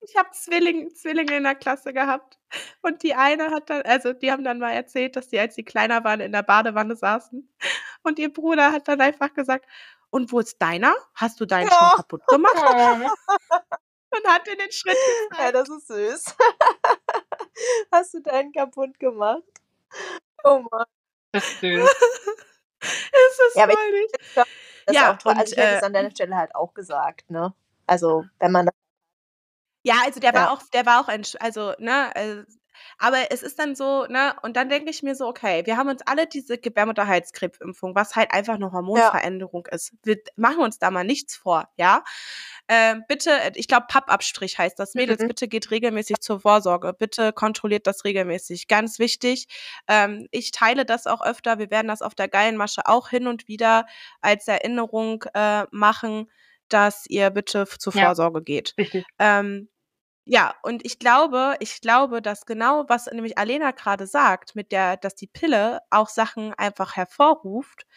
Ich habe Zwillinge, Zwillinge in der Klasse gehabt. Und die eine hat dann, also die haben dann mal erzählt, dass die, als sie kleiner waren, in der Badewanne saßen. Und ihr Bruder hat dann einfach gesagt, und wo ist deiner? Hast du deinen ja. schon kaputt gemacht? Und hat in den Schritt gezeigt. Ja, das ist süß. Hast du deinen kaputt gemacht? Oh Mann. Das ist süß. ist das ja, freudig. Das ja, auch toll. Und, also ich hätte es äh, an deiner Stelle halt auch gesagt, ne? Also, wenn man das ja, also der war ja. auch, der war auch ein, also, ne, äh, aber es ist dann so, ne, und dann denke ich mir so, okay, wir haben uns alle diese Gebärmutterhalskrebsimpfung, was halt einfach eine Hormonveränderung ja. ist. Wir machen uns da mal nichts vor, ja. Ähm, bitte, ich glaube, Pappabstrich heißt das. Mädels, mhm. bitte geht regelmäßig zur Vorsorge. Bitte kontrolliert das regelmäßig. Ganz wichtig. Ähm, ich teile das auch öfter. Wir werden das auf der geilen Masche auch hin und wieder als Erinnerung äh, machen dass ihr bitte zur Vorsorge ja, geht. Ähm, ja, und ich glaube, ich glaube, dass genau, was nämlich Alena gerade sagt, mit der, dass die Pille auch Sachen einfach hervorruft,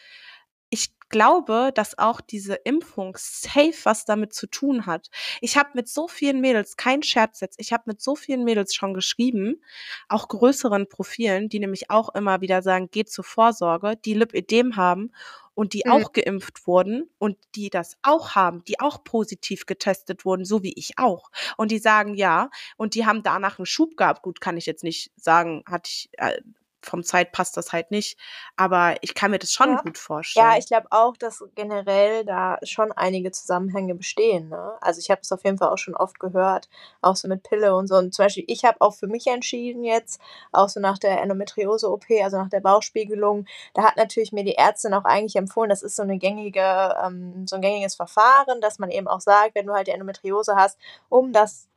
ich glaube, dass auch diese Impfung safe was damit zu tun hat. Ich habe mit so vielen Mädels, kein Scherz jetzt, ich habe mit so vielen Mädels schon geschrieben, auch größeren Profilen, die nämlich auch immer wieder sagen, geht zur Vorsorge, die Lipödem haben und die mhm. auch geimpft wurden und die das auch haben, die auch positiv getestet wurden, so wie ich auch. Und die sagen ja, und die haben danach einen Schub gehabt. Gut, kann ich jetzt nicht sagen, hatte ich, äh, vom Zeit passt das halt nicht. Aber ich kann mir das schon ja. gut vorstellen. Ja, ich glaube auch, dass generell da schon einige Zusammenhänge bestehen. Ne? Also ich habe es auf jeden Fall auch schon oft gehört, auch so mit Pille und so. Und zum Beispiel, ich habe auch für mich entschieden jetzt, auch so nach der Endometriose-OP, also nach der Bauchspiegelung, da hat natürlich mir die Ärztin auch eigentlich empfohlen, das ist so eine gängige, ähm, so ein gängiges Verfahren, dass man eben auch sagt, wenn du halt die Endometriose hast, um das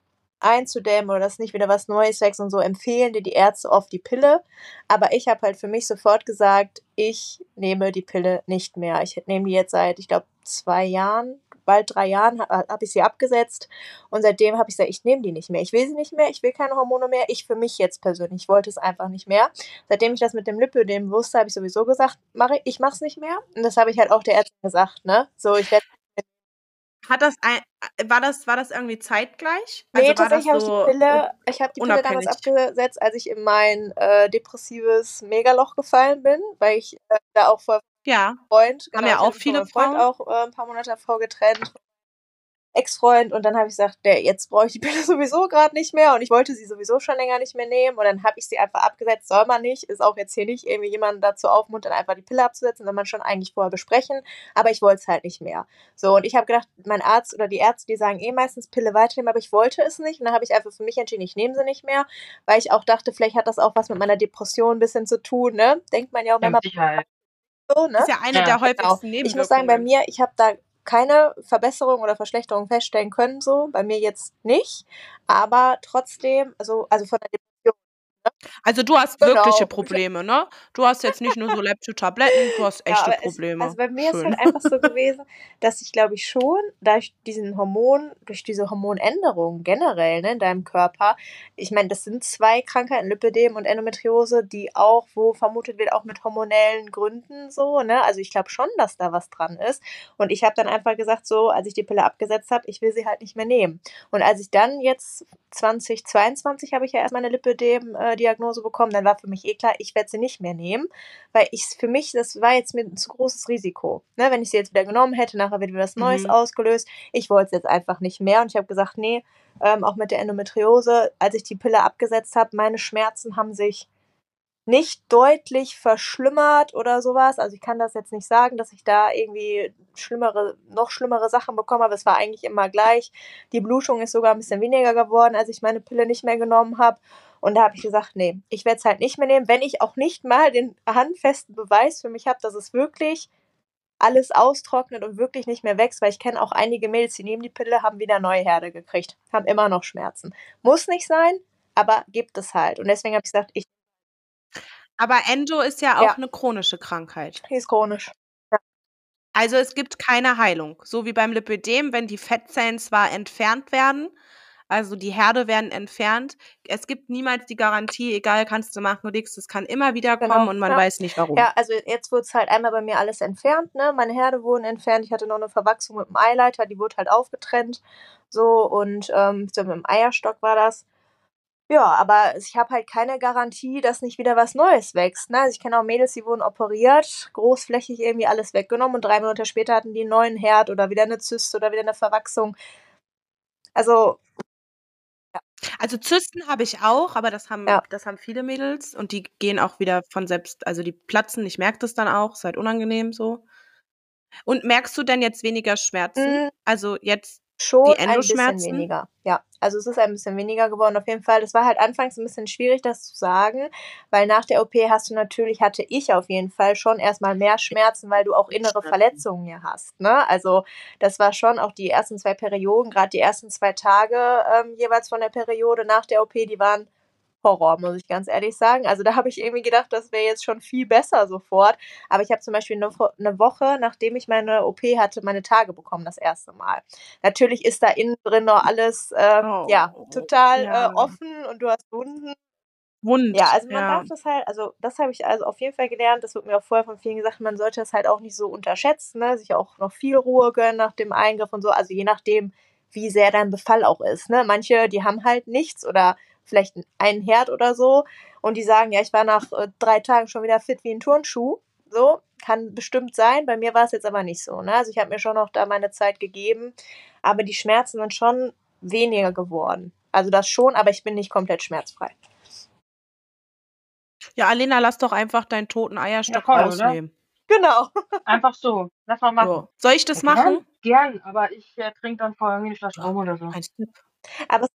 einzudämmen oder dass nicht wieder was Neues wächst und so, empfehlen dir die Ärzte oft die Pille. Aber ich habe halt für mich sofort gesagt, ich nehme die Pille nicht mehr. Ich nehme die jetzt seit, ich glaube, zwei Jahren, bald drei Jahren habe ich sie abgesetzt und seitdem habe ich gesagt, ich nehme die nicht mehr. Ich will sie nicht mehr, ich will keine Hormone mehr. Ich für mich jetzt persönlich ich wollte es einfach nicht mehr. Seitdem ich das mit dem Lipödem wusste, habe ich sowieso gesagt, mache ich, mache es nicht mehr. Und das habe ich halt auch der Ärztin gesagt, ne? So, ich werde hat das ein, war das war das irgendwie zeitgleich? Nee, also tatsächlich habe so ich die Pille, ich habe die Pille damals abgesetzt, als ich in mein äh, depressives Megaloch gefallen bin, weil ich äh, da auch vor ja. Freund, genau, haben ja auch viele Freund Frauen auch äh, ein paar Monate davor getrennt Ex-Freund und dann habe ich gesagt, der, jetzt brauche ich die Pille sowieso gerade nicht mehr und ich wollte sie sowieso schon länger nicht mehr nehmen und dann habe ich sie einfach abgesetzt, soll man nicht, ist auch jetzt hier nicht irgendwie jemanden dazu aufmuntern, einfach die Pille abzusetzen, soll man schon eigentlich vorher besprechen, aber ich wollte es halt nicht mehr. So und ich habe gedacht, mein Arzt oder die Ärzte, die sagen eh meistens Pille weiternehmen, aber ich wollte es nicht und dann habe ich einfach für mich entschieden, ich nehme sie nicht mehr, weil ich auch dachte, vielleicht hat das auch was mit meiner Depression ein bisschen zu tun, ne? Denkt man ja auch, wenn man so, ne? Das ist ja eine ja, der häufigsten genau. Nebenwirkungen. Ich muss sagen, bei mir, ich habe da keine Verbesserung oder Verschlechterung feststellen können, so. Bei mir jetzt nicht. Aber trotzdem, also, also von der also du hast genau. wirkliche Probleme, ne? Du hast jetzt nicht nur so Lepto-Tabletten, du hast echte ja, Probleme. Es, also bei mir Schön. ist halt einfach so gewesen, dass ich glaube ich schon durch diesen Hormon, durch diese Hormonänderung generell ne, in deinem Körper, ich meine, das sind zwei Krankheiten, Lipödem und Endometriose, die auch, wo vermutet wird, auch mit hormonellen Gründen so, ne? Also ich glaube schon, dass da was dran ist. Und ich habe dann einfach gesagt, so, als ich die Pille abgesetzt habe, ich will sie halt nicht mehr nehmen. Und als ich dann jetzt 2022 habe ich ja erst meine Lipödem, äh, Diagnose bekommen, dann war für mich eh klar, ich werde sie nicht mehr nehmen, weil ich für mich, das war jetzt mir ein zu großes Risiko. Ne, wenn ich sie jetzt wieder genommen hätte, nachher wird wieder was Neues Mhm. ausgelöst. Ich wollte es jetzt einfach nicht mehr und ich habe gesagt, nee, ähm, auch mit der Endometriose, als ich die Pille abgesetzt habe, meine Schmerzen haben sich nicht deutlich verschlimmert oder sowas. Also ich kann das jetzt nicht sagen, dass ich da irgendwie schlimmere, noch schlimmere Sachen bekommen habe. Es war eigentlich immer gleich. Die Blutung ist sogar ein bisschen weniger geworden, als ich meine Pille nicht mehr genommen habe. Und da habe ich gesagt, nee, ich werde es halt nicht mehr nehmen, wenn ich auch nicht mal den handfesten Beweis für mich habe, dass es wirklich alles austrocknet und wirklich nicht mehr wächst, weil ich kenne auch einige Mädels, die nehmen die Pille, haben wieder neue Herde gekriegt, haben immer noch Schmerzen. Muss nicht sein, aber gibt es halt. Und deswegen habe ich gesagt, ich Aber Endo ist ja auch Ja. eine chronische Krankheit. die ist chronisch. Also es gibt keine Heilung. So wie beim Lipödem, wenn die Fettzellen zwar entfernt werden, also die Herde werden entfernt, es gibt niemals die Garantie, egal, kannst du machen oder nichts, es kann immer wieder kommen Genau, und man ja. weiß nicht warum. Ja, also jetzt wurde es halt einmal bei mir alles entfernt, ne? Meine Herde wurden entfernt. Ich hatte noch eine Verwachsung mit dem Eileiter, die wurde halt aufgetrennt. So und ähm, so mit dem Eierstock war das. Ja, aber ich habe halt keine Garantie, dass nicht wieder was Neues wächst. Ne? Also ich kenne auch Mädels, die wurden operiert, großflächig irgendwie alles weggenommen und drei Monate später hatten die einen neuen Herd oder wieder eine Zyste oder wieder eine Verwachsung. Also, Also Zysten habe ich auch, aber das haben, Ja. das haben viele Mädels und die gehen auch wieder von selbst, also die platzen, ich merke das dann auch, ist halt unangenehm so. Und merkst du denn jetzt weniger Schmerzen? mh, Also jetzt, Schon Die ein bisschen Endoschmerzen? weniger. Ja, also es ist ein bisschen weniger geworden auf jeden Fall. Das war halt anfangs ein bisschen schwierig, das zu sagen, weil nach der OP hast du natürlich, hatte ich auf jeden Fall schon erstmal mehr Schmerzen, weil du auch innere. Verletzungen hier hast. Ne? Also das war schon auch die ersten zwei Perioden, gerade die ersten zwei Tage ähm, jeweils von der Periode nach der OP, die waren Horror, muss ich ganz ehrlich sagen. Also da habe ich irgendwie gedacht, das wäre jetzt schon viel besser sofort. Aber ich habe zum Beispiel eine, eine Woche, nachdem ich meine OP hatte, meine Tage bekommen, das erste Mal. Natürlich ist da innen drin noch alles äh, ja Oh, total ja. Äh, offen und du hast Wunden. Wund. Ja, also man ja. darf das halt, also das habe ich also auf jeden Fall gelernt. Das wird mir auch vorher von vielen gesagt, man sollte das halt auch nicht so unterschätzen, ne? sich auch noch viel Ruhe gönnen nach dem Eingriff und so. Also je nachdem, wie sehr dein Befall auch ist. Ne? Manche, die haben halt nichts oder vielleicht einen Herd oder so und die sagen, ja, ich war nach äh, drei Tagen schon wieder fit wie ein Turnschuh. So, kann bestimmt sein. Bei mir war es jetzt aber nicht so. Ne? Also ich habe mir schon noch da meine Zeit gegeben, aber die Schmerzen sind schon weniger geworden. Also das schon, aber ich bin nicht komplett schmerzfrei. Ja, Alena, lass doch einfach deinen toten Eierstock voll, oder? rausnehmen. Genau. Einfach so. Lass mal machen. So. Soll ich das machen? Gern, aber ich äh, trinke dann vorher irgendwie eine Flasche Rum oder so. Ein Tipp. Aber es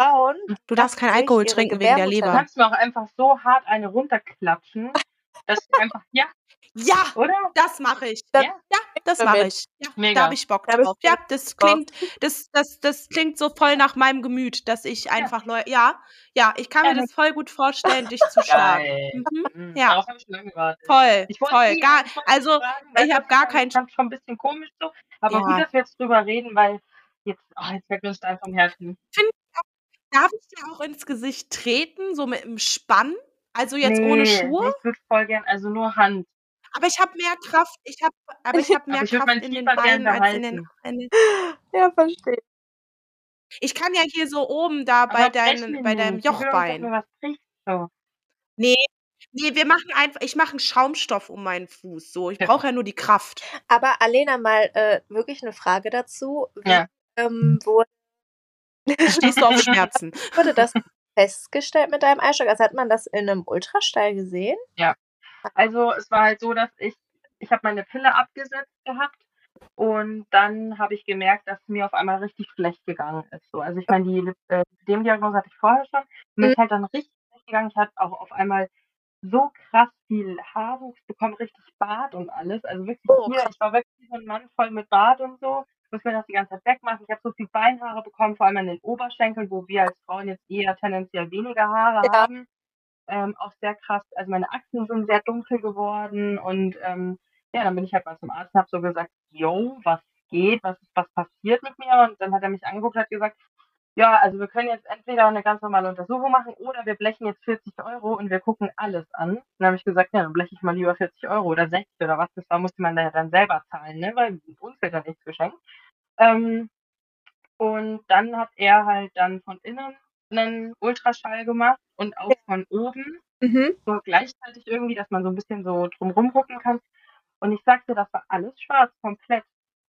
Frauen, Du darfst keinen Alkohol trinken wegen der Gebärmutter- Du Leber. kannst mir auch einfach so hart eine runterklatschen, dass du einfach, ja, Ja, oder? das mache ich. Das- Ja. Ja, das mache ich. Ja, Mega. da habe ich Bock ich drauf. Ja, das klingt, das, das, das klingt so voll nach meinem Gemüt, dass ich einfach Leu ja, ja, ich kann mir das voll gut vorstellen, dich zu schlagen. Geil. Mhm. Mhm. Ja. Darauf habe ich lange gewartet. Voll, Ich Gar, also, ich hab das gar ist kein- schon ein bisschen komisch so. Aber Ja. gut, dass wir jetzt drüber reden, weil jetzt, oh, jetzt fällt mir das einfach vom Herzen. Darf ich dir auch ins Gesicht treten, so mit dem Spann? Also jetzt ohne Nee, Schuhe? Ich würde voll gern, also nur Hand. Aber ich habe mehr Kraft, ich habe, aber ich habe mehr ich Kraft in den Beinen als in den, in den. Ja, verstehe. Ich kann ja hier so oben da bei Aber mir bei deinem Jochbein. was bricht. So. Nee, nee, wir machen einfach, ich mache einen Schaumstoff um meinen Fuß. So, ich Ja. brauche ja nur die Kraft. Aber Alena, mal äh, wirklich eine Frage dazu. Wie, Ja. ähm, wurde, Stehst du auf Schmerzen? wurde das festgestellt mit deinem Eisstock? Also hat man das in einem Ultraschall gesehen? Also es war halt so, dass ich, ich habe meine Pille abgesetzt gehabt und dann habe ich gemerkt, dass mir auf einmal richtig schlecht gegangen ist. So, also ich meine, die äh, dem Diagnose hatte ich vorher schon. Mir Mhm. ist halt dann richtig schlecht gegangen. Ich hatte auch auf einmal so krass viel Haarwuchs bekommen, richtig Bart und alles. Also wirklich Oh, hier, ich war wirklich so ein Mann voll mit Bart und so. Muss mir das die ganze Zeit wegmachen. Ich habe so viel Beinhaare bekommen, vor allem an den Oberschenkeln, wo wir als Frauen jetzt eher tendenziell weniger Haare Ja. haben ähm, auch sehr krass. Also meine Achsen sind sehr dunkel geworden und ähm, ja, dann bin ich halt mal zum Arzt und habe so gesagt, yo, was geht, was was passiert mit mir? Und dann hat er mich angeguckt und hat gesagt, ja, also wir können jetzt entweder eine ganz normale Untersuchung machen oder wir blechen jetzt 40 Euro und wir gucken alles an. Dann habe ich gesagt, ja, dann bleche ich mal lieber 40 Euro oder 60 oder was das war, musste man da ja dann selber zahlen, ne? Weil uns wird dann nichts geschenkt. Ähm, und dann hat er halt dann von innen einen Ultraschall gemacht und auch von oben, Mhm. so gleichzeitig irgendwie, dass man so ein bisschen so drumrum gucken kann. Und ich sagte, das war alles schwarz, komplett,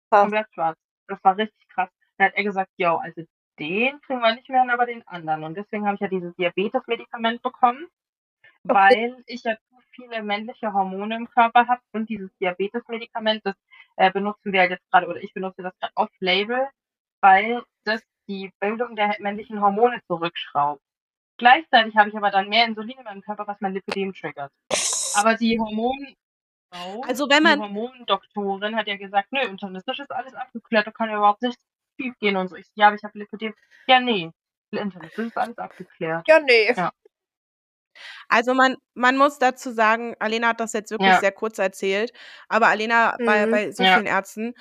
Krass. komplett schwarz. Das war richtig krass. Dann hat er gesagt, yo, also den kriegen wir nicht mehr hin, aber den anderen. Und deswegen habe ich ja dieses Diabetes-Medikament bekommen, weil ich ja zu viele männliche Hormone im Körper habe und dieses Diabetes-Medikament, das äh, benutzen wir halt jetzt gerade, oder ich benutze das gerade off-label, weil das die Bildung der männlichen Hormone zurückschraubt. Gleichzeitig habe ich aber dann mehr Insulin in meinem Körper, was mein Lipidem triggert. Aber die Hormon Also wenn man- die Hormondoktorin hat ja gesagt, nö, internistisch ist alles abgeklärt, da kann ja überhaupt nichts schief gehen und so. Ich ja, aber ich habe Lipidem. Ja, nee, internistisch ist alles abgeklärt. Ja, nee. Ja. Also man, man muss dazu sagen, Alena hat das jetzt wirklich Ja. sehr kurz erzählt, aber Alena bei, Mhm. bei so Ja. vielen Ärzten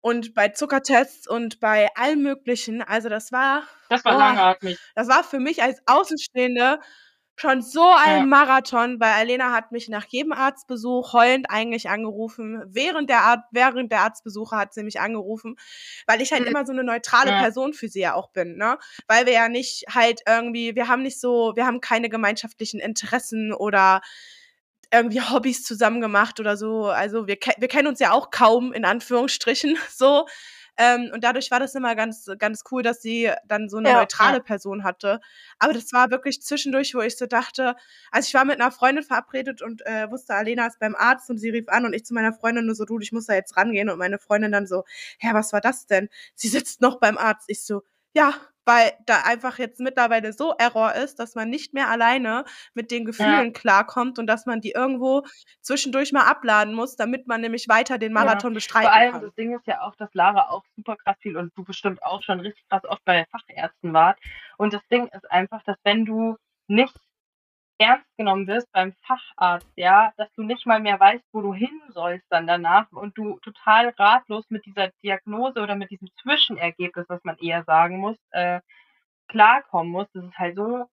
und bei Zuckertests und bei allem Möglichen, also das war, Das war Oh. langatmig. das war für mich als Außenstehende schon so ein Ja. Marathon, weil Alena hat mich nach jedem Arztbesuch heulend eigentlich angerufen. Während der, Ar während der Arztbesuche hat sie mich angerufen, weil ich halt Mhm. immer so eine neutrale Ja. Person für sie ja auch bin, ne? Weil wir ja nicht halt irgendwie, wir haben nicht so, wir haben keine gemeinschaftlichen Interessen oder irgendwie Hobbys zusammen gemacht oder so. Also wir, wir kennen uns ja auch kaum, in Anführungsstrichen, so. Ähm, und dadurch war das immer ganz, ganz cool, dass sie dann so eine Ja. neutrale Ja. Person hatte. Aber das war wirklich zwischendurch, wo ich so dachte, also ich war mit einer Freundin verabredet und äh, wusste, Alena ist beim Arzt und sie rief an und ich zu meiner Freundin nur so, du, ich muss da jetzt rangehen. Und meine Freundin dann so, hä, was war das denn? Sie sitzt noch beim Arzt. Ich so, ja, weil da einfach jetzt mittlerweile so Error ist, dass man nicht mehr alleine mit den Gefühlen klarkommt und dass man die irgendwo zwischendurch mal abladen muss, damit man nämlich weiter den Ja. Marathon bestreiten Vor allem, kann. das Ding ist ja auch, dass Lara auch super krass viel und du bestimmt auch schon richtig krass oft bei Fachärzten wart. Und das Ding ist einfach, dass wenn du nicht ernst genommen wirst beim Facharzt, ja, dass du nicht mal mehr weißt, wo du hin sollst dann danach und du total ratlos mit dieser Diagnose oder mit diesem Zwischenergebnis, was man eher sagen muss, äh, klarkommen musst. Das ist halt so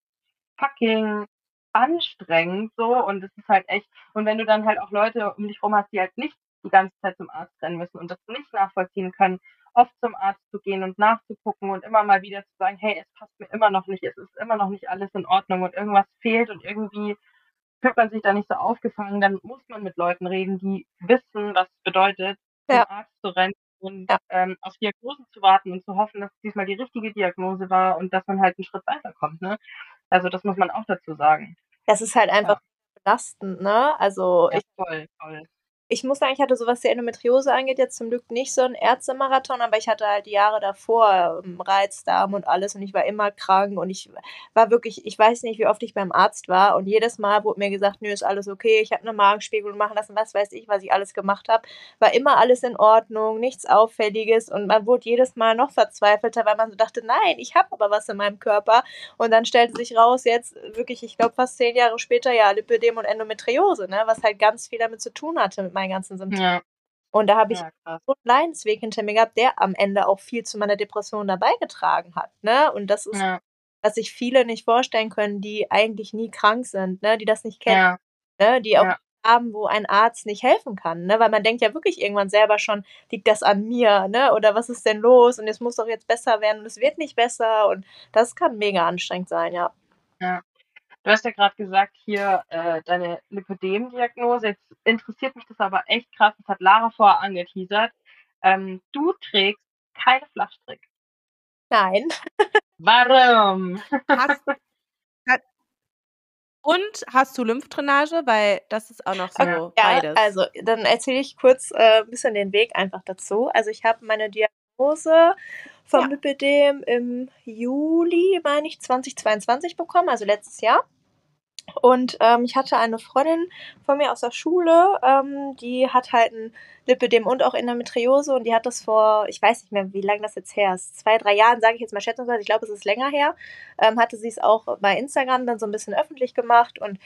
fucking anstrengend so und es ist halt echt und wenn du dann halt auch Leute um dich rum hast, die halt nicht die ganze Zeit zum Arzt rennen müssen und das nicht nachvollziehen können, oft zum Arzt zu gehen und nachzugucken und immer mal wieder zu sagen, hey, es passt mir immer noch nicht, es ist immer noch nicht alles in Ordnung und irgendwas fehlt und irgendwie fühlt man sich da nicht so aufgefangen, dann muss man mit Leuten reden, die wissen, was es bedeutet, Ja. zum Arzt zu rennen und Ja. ähm, auf Diagnosen zu warten und zu hoffen, dass es diesmal die richtige Diagnose war und dass man halt einen Schritt weiterkommt. Ne? Also das muss man auch dazu sagen. Das ist halt einfach belastend, ne? Also Ja, ich, voll, voll. Ich muss sagen, ich hatte so, was die Endometriose angeht, jetzt zum Glück nicht so einen Ärztemarathon, aber ich hatte halt die Jahre davor ähm, Reizdarm und alles und ich war immer krank und ich war wirklich, ich weiß nicht, wie oft ich beim Arzt war und jedes Mal wurde mir gesagt, nö, ist alles okay, ich habe eine Magenspiegelung machen lassen, was weiß ich, was ich alles gemacht habe, war immer alles in Ordnung, nichts Auffälliges und man wurde jedes Mal noch verzweifelter, weil man so dachte, nein, ich habe aber was in meinem Körper. Und dann stellte sich raus, jetzt wirklich, ich glaube fast zehn Jahre später, ja, Lipödem und Endometriose, ne, was halt ganz viel damit zu tun hatte mit meinen ganzen Symptomen. Ja, Und da habe ich ja, krass. so einen Leidensweg hinter mir gehabt, der am Ende auch viel zu meiner Depression dabei getragen hat. Ne? Und das ist, Ja, was sich viele nicht vorstellen können, die eigentlich nie krank sind, ne? die das nicht kennen, ja, ne? die auch ja. haben, wo ein Arzt nicht helfen kann. Ne? Weil man denkt ja wirklich irgendwann selber schon, liegt das an mir, ne? Oder was ist denn los? Und es muss doch jetzt besser werden und es wird nicht besser. Und das kann mega anstrengend sein, ja. Du hast ja gerade gesagt, hier äh, deine Lipödem-Diagnose. Jetzt interessiert mich das aber echt krass. Das hat Lara vorher angeteasert. Ähm, du trägst keine Flachstrick. Nein. Warum? Hast, hat, und hast du Lymphdrainage? Weil das ist auch noch so Okay, Ja, beides. also dann erzähle ich kurz äh, ein bisschen den Weg einfach dazu. Also ich habe meine Diagnose vom Ja. Lipidem im Juli, meine ich, 2022 bekommen, also letztes Jahr. Und ähm, ich hatte eine Freundin von mir aus der Schule, ähm, die hat halt ein Lipidem und auch Endometriose und die hat das vor, ich weiß nicht mehr, wie lange das jetzt her ist, zwei, drei Jahren, sage ich jetzt mal schätzungsweise, ich glaube, es ist länger her, ähm, hatte sie es auch bei Instagram dann so ein bisschen öffentlich gemacht und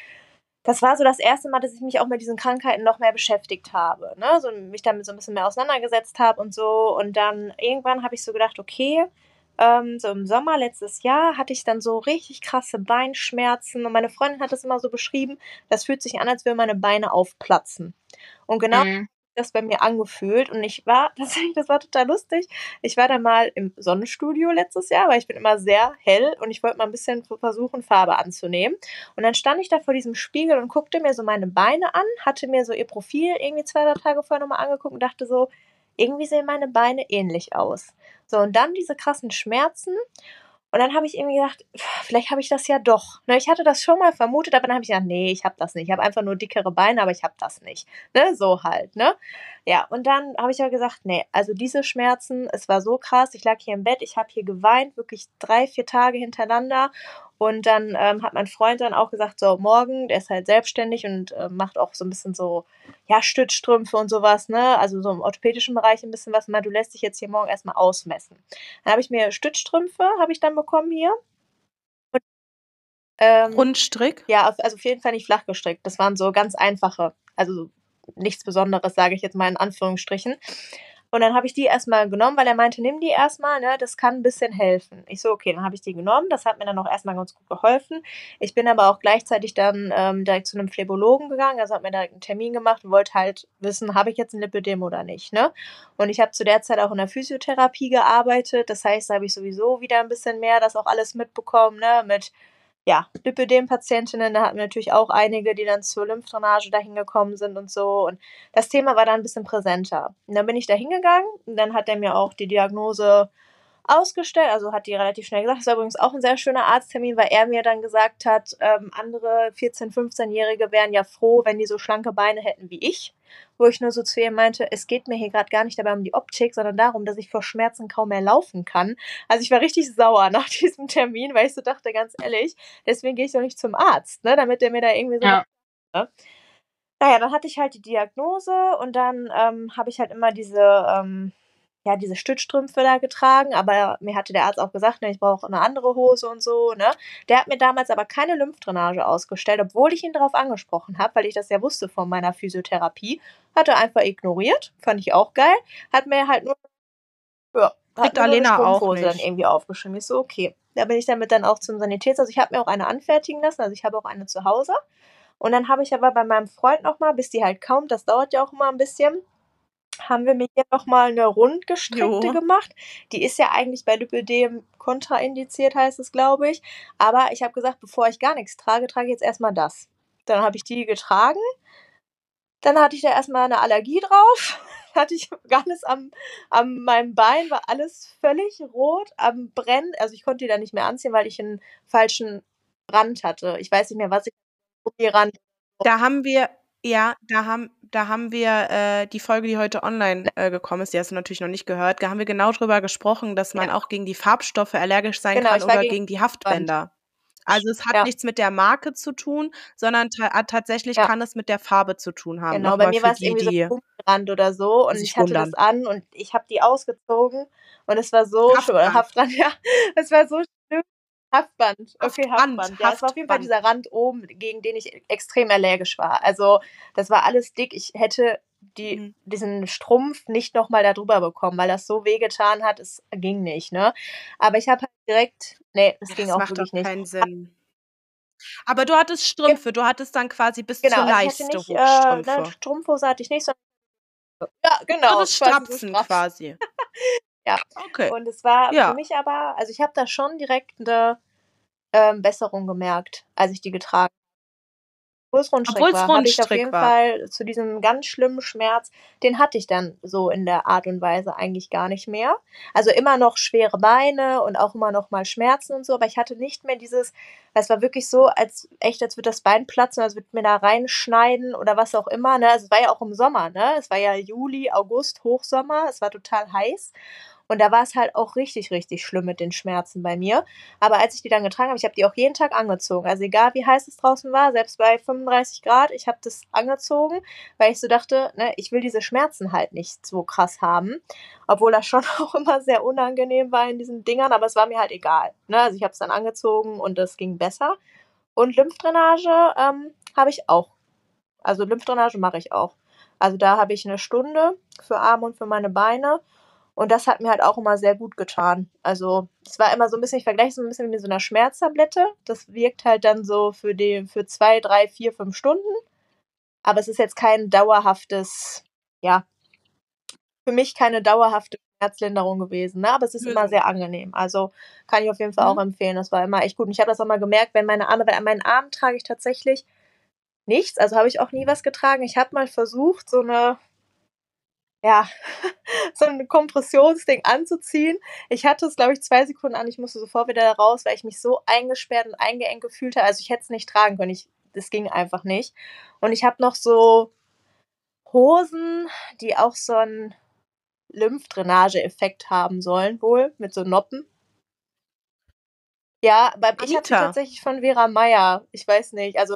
das war so das erste Mal, dass ich mich auch mit diesen Krankheiten noch mehr beschäftigt habe, ne? so mich damit so ein bisschen mehr auseinandergesetzt habe und so und dann irgendwann habe ich so gedacht, okay, ähm, so im Sommer letztes Jahr hatte ich dann so richtig krasse Beinschmerzen und meine Freundin hat das immer so beschrieben, das fühlt sich an, als würden meine Beine aufplatzen. Und genau Mhm. Das bei mir angefühlt und ich war tatsächlich, das war total lustig. Ich war da mal im Sonnenstudio letztes Jahr, weil ich bin immer sehr hell und ich wollte mal ein bisschen versuchen, Farbe anzunehmen. Und dann stand ich da vor diesem Spiegel und guckte mir so meine Beine an, hatte mir so ihr Profil irgendwie zwei, drei Tage vorher nochmal angeguckt und dachte so, irgendwie sehen meine Beine ähnlich aus. So, und dann diese krassen Schmerzen. Und dann habe ich irgendwie gedacht, vielleicht habe ich das ja doch. Ne, ich hatte das schon mal vermutet, aber dann habe ich gedacht, nee, ich habe das nicht. Ich habe einfach nur dickere Beine, aber ich habe das nicht. Ne, so halt, ne? Ja, und dann habe ich ja gesagt, nee, also diese Schmerzen, es war so krass. Ich lag hier im Bett, ich habe hier geweint, wirklich drei, vier Tage hintereinander. Und dann ähm, hat mein Freund dann auch gesagt, so morgen, der ist halt selbstständig und äh, macht auch so ein bisschen so, ja, Stützstrümpfe und sowas, ne? Also so im orthopädischen Bereich ein bisschen was. Mal, du lässt dich jetzt hier morgen erstmal ausmessen. Dann habe ich mir Stützstrümpfe, habe ich dann bekommen hier. Und, ähm, Rundstrick? Ja, also auf jeden Fall nicht flach gestrickt. Das waren so ganz einfache, also nichts Besonderes, sage ich jetzt mal in Anführungsstrichen. Und dann habe ich die erstmal genommen, weil er meinte, nimm die erstmal, ne, das kann ein bisschen helfen. Ich so, okay, dann habe ich die genommen. Das hat mir dann auch erstmal ganz gut geholfen. Ich bin aber auch gleichzeitig dann ähm, direkt zu einem Phlebologen gegangen, also habe mir direkt einen Termin gemacht und wollte halt wissen, habe ich jetzt ein Lipödem oder nicht, ne? Und ich habe zu der Zeit auch in der Physiotherapie gearbeitet. Das heißt, da habe ich sowieso wieder ein bisschen mehr das auch alles mitbekommen, ne, mit ja, Lipödem-Patientinnen, da hatten wir natürlich auch einige, die dann zur Lymphdrainage dahin gekommen sind und so. Und das Thema war da ein bisschen präsenter. Und dann bin ich da hingegangen und dann hat er mir auch die Diagnose ausgestellt, also hat die relativ schnell gesagt. Das war übrigens auch ein sehr schöner Arzttermin, weil er mir dann gesagt hat, ähm, andere 14-, 15-Jährige wären ja froh, wenn die so schlanke Beine hätten wie ich. Wo ich nur so zu ihr meinte, es geht mir hier gerade gar nicht dabei um die Optik, sondern darum, dass ich vor Schmerzen kaum mehr laufen kann. Also ich war richtig sauer nach diesem Termin, weil ich so dachte, ganz ehrlich, deswegen gehe ich doch nicht zum Arzt, ne, damit der mir da irgendwie so. Ja. Ne? Naja, dann hatte ich halt die Diagnose und dann ähm, habe ich halt immer diese ähm, ja, diese Stützstrümpfe da getragen, aber mir hatte der Arzt auch gesagt, ne, ich brauche eine andere Hose und so, ne. Der hat mir damals aber keine Lymphdrainage ausgestellt, obwohl ich ihn darauf angesprochen habe, weil ich das ja wusste von meiner Physiotherapie. Hat er einfach ignoriert, fand ich auch geil. Hat mir halt nur, ja, hat mir Alena nur auch nicht. dann irgendwie aufgeschrieben. Ich so, okay. Da bin ich damit dann auch zum Sanitätshaus. Also ich habe mir auch eine anfertigen lassen, also ich habe auch eine zu Hause. Und dann habe ich aber bei meinem Freund nochmal, bis die halt kommt, das dauert ja auch immer ein bisschen, haben wir mir hier nochmal eine rundgestreckte jo. gemacht. Die ist ja eigentlich bei Lipödem kontraindiziert, heißt es, glaube ich. Aber ich habe gesagt, bevor ich gar nichts trage, trage ich jetzt erstmal das. Dann habe ich die getragen. Dann hatte ich da erstmal eine Allergie drauf. hatte ich alles am, am meinem Bein, war alles völlig rot, am Brennen. Also ich konnte die dann nicht mehr anziehen, weil ich einen falschen Rand hatte. Ich weiß nicht mehr, was ich Rand. Da haben wir, ja, da haben, da haben wir äh, die Folge, die heute online äh, gekommen ist, die hast du natürlich noch nicht gehört, da haben wir genau drüber gesprochen, dass man ja. auch gegen die Farbstoffe allergisch sein genau, kann oder gegen, gegen, die Haftbänder. Also es hat ja. nichts mit der Marke zu tun, sondern ta tatsächlich ja. kann es mit der Farbe zu tun haben. Genau, Nochmal bei mir war es irgendwie so Haftrand oder so und ich hatte wundern. das an und ich habe die ausgezogen und es war so Haftrand. Haftrand, ja, es war so Haftband. Okay, Haftband. Haftband. Ja, es war auf jeden Fall dieser Rand oben, gegen den ich extrem allergisch war. Also, das war alles dick. Ich hätte die, mhm. diesen Strumpf nicht nochmal da drüber bekommen, weil das so wehgetan hat, es ging nicht, ne? Aber ich habe halt direkt, nee, das, das ging auch macht wirklich doch keinen nicht. Sinn. Aber du hattest Strümpfe, du hattest dann quasi bis genau, zur also Leiste nicht, Hochstrümpfe. Äh, ne, Strumpfhose hatte ich nicht, sondern ja, genau. Das ist Strapsen quasi. Ja. Okay. Und es war ja. für mich aber, also ich habe da schon direkt eine ähm, Besserung gemerkt, als ich die getragen obwohl es Rundstrick war, habe ich auf jeden war. Fall zu diesem ganz schlimmen Schmerz, den hatte ich dann so in der Art und Weise eigentlich gar nicht mehr. Also immer noch schwere Beine und auch immer noch mal Schmerzen und so, aber ich hatte nicht mehr dieses, es war wirklich so, als echt, als würde das Bein platzen, als würde mir da reinschneiden oder was auch immer. Ne? Also es war ja auch im Sommer, ne? Es war ja Juli, August, Hochsommer, es war total heiß. Und da war es halt auch richtig, richtig schlimm mit den Schmerzen bei mir. Aber als ich die dann getragen habe, ich habe die auch jeden Tag angezogen. Also egal wie heiß es draußen war, selbst bei 35 Grad, ich habe das angezogen, weil ich so dachte, ne, ich will diese Schmerzen halt nicht so krass haben. Obwohl das schon auch immer sehr unangenehm war in diesen Dingern, aber es war mir halt egal. Ne? Also ich habe es dann angezogen und es ging besser. Und Lymphdrainage ähm, habe ich auch. Also Lymphdrainage mache ich auch. Also da habe ich eine Stunde für Arme und für meine Beine und das hat mir halt auch immer sehr gut getan. Also es war immer so ein bisschen, ich vergleiche es so ein bisschen mit so einer Schmerztablette. Das wirkt halt dann so für, die, für zwei, drei, vier, fünf Stunden. Aber es ist jetzt kein dauerhaftes, ja, für mich keine dauerhafte Schmerzlinderung gewesen, ne? aber es ist Lösung. immer sehr angenehm. Also kann ich auf jeden Fall auch Mhm. empfehlen. Das war immer echt gut. Und ich habe das auch mal gemerkt, wenn meine Arme, weil an meinen Armen trage ich tatsächlich nichts. Also habe ich auch nie was getragen. Ich habe mal versucht, so eine, ja, so ein Kompressionsding anzuziehen. Ich hatte es, glaube ich, zwei Sekunden an. Ich musste sofort wieder raus, weil ich mich so eingesperrt und eingeengt gefühlt habe. Also ich hätte es nicht tragen können. Ich, das ging einfach nicht. Und ich habe noch so Hosen, die auch so einen Lymphdrainage-Effekt haben sollen, wohl, mit so Noppen. Ja, aber ich Anita. tatsächlich von Vera Meyer. Ich weiß nicht, also